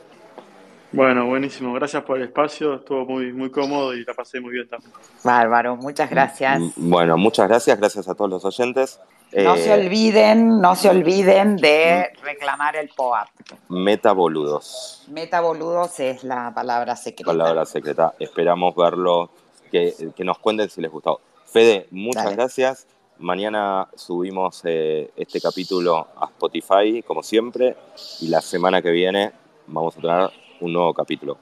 B: Bueno, buenísimo. Gracias por el espacio. Estuvo muy, muy cómodo y la pasé muy bien también.
C: Bárbaro, muchas gracias.
A: Bueno, muchas gracias. Gracias a todos los oyentes.
C: No se eh, olviden, no se olviden de reclamar el POAP.
A: Metaboludos.
C: Metaboludos es la palabra secreta.
A: Palabra secreta. Esperamos verlo, que, nos cuenten si les gustó. Fede, muchas gracias. Mañana subimos eh, este capítulo a Spotify, como siempre, y la semana que viene vamos a tener un nuevo capítulo.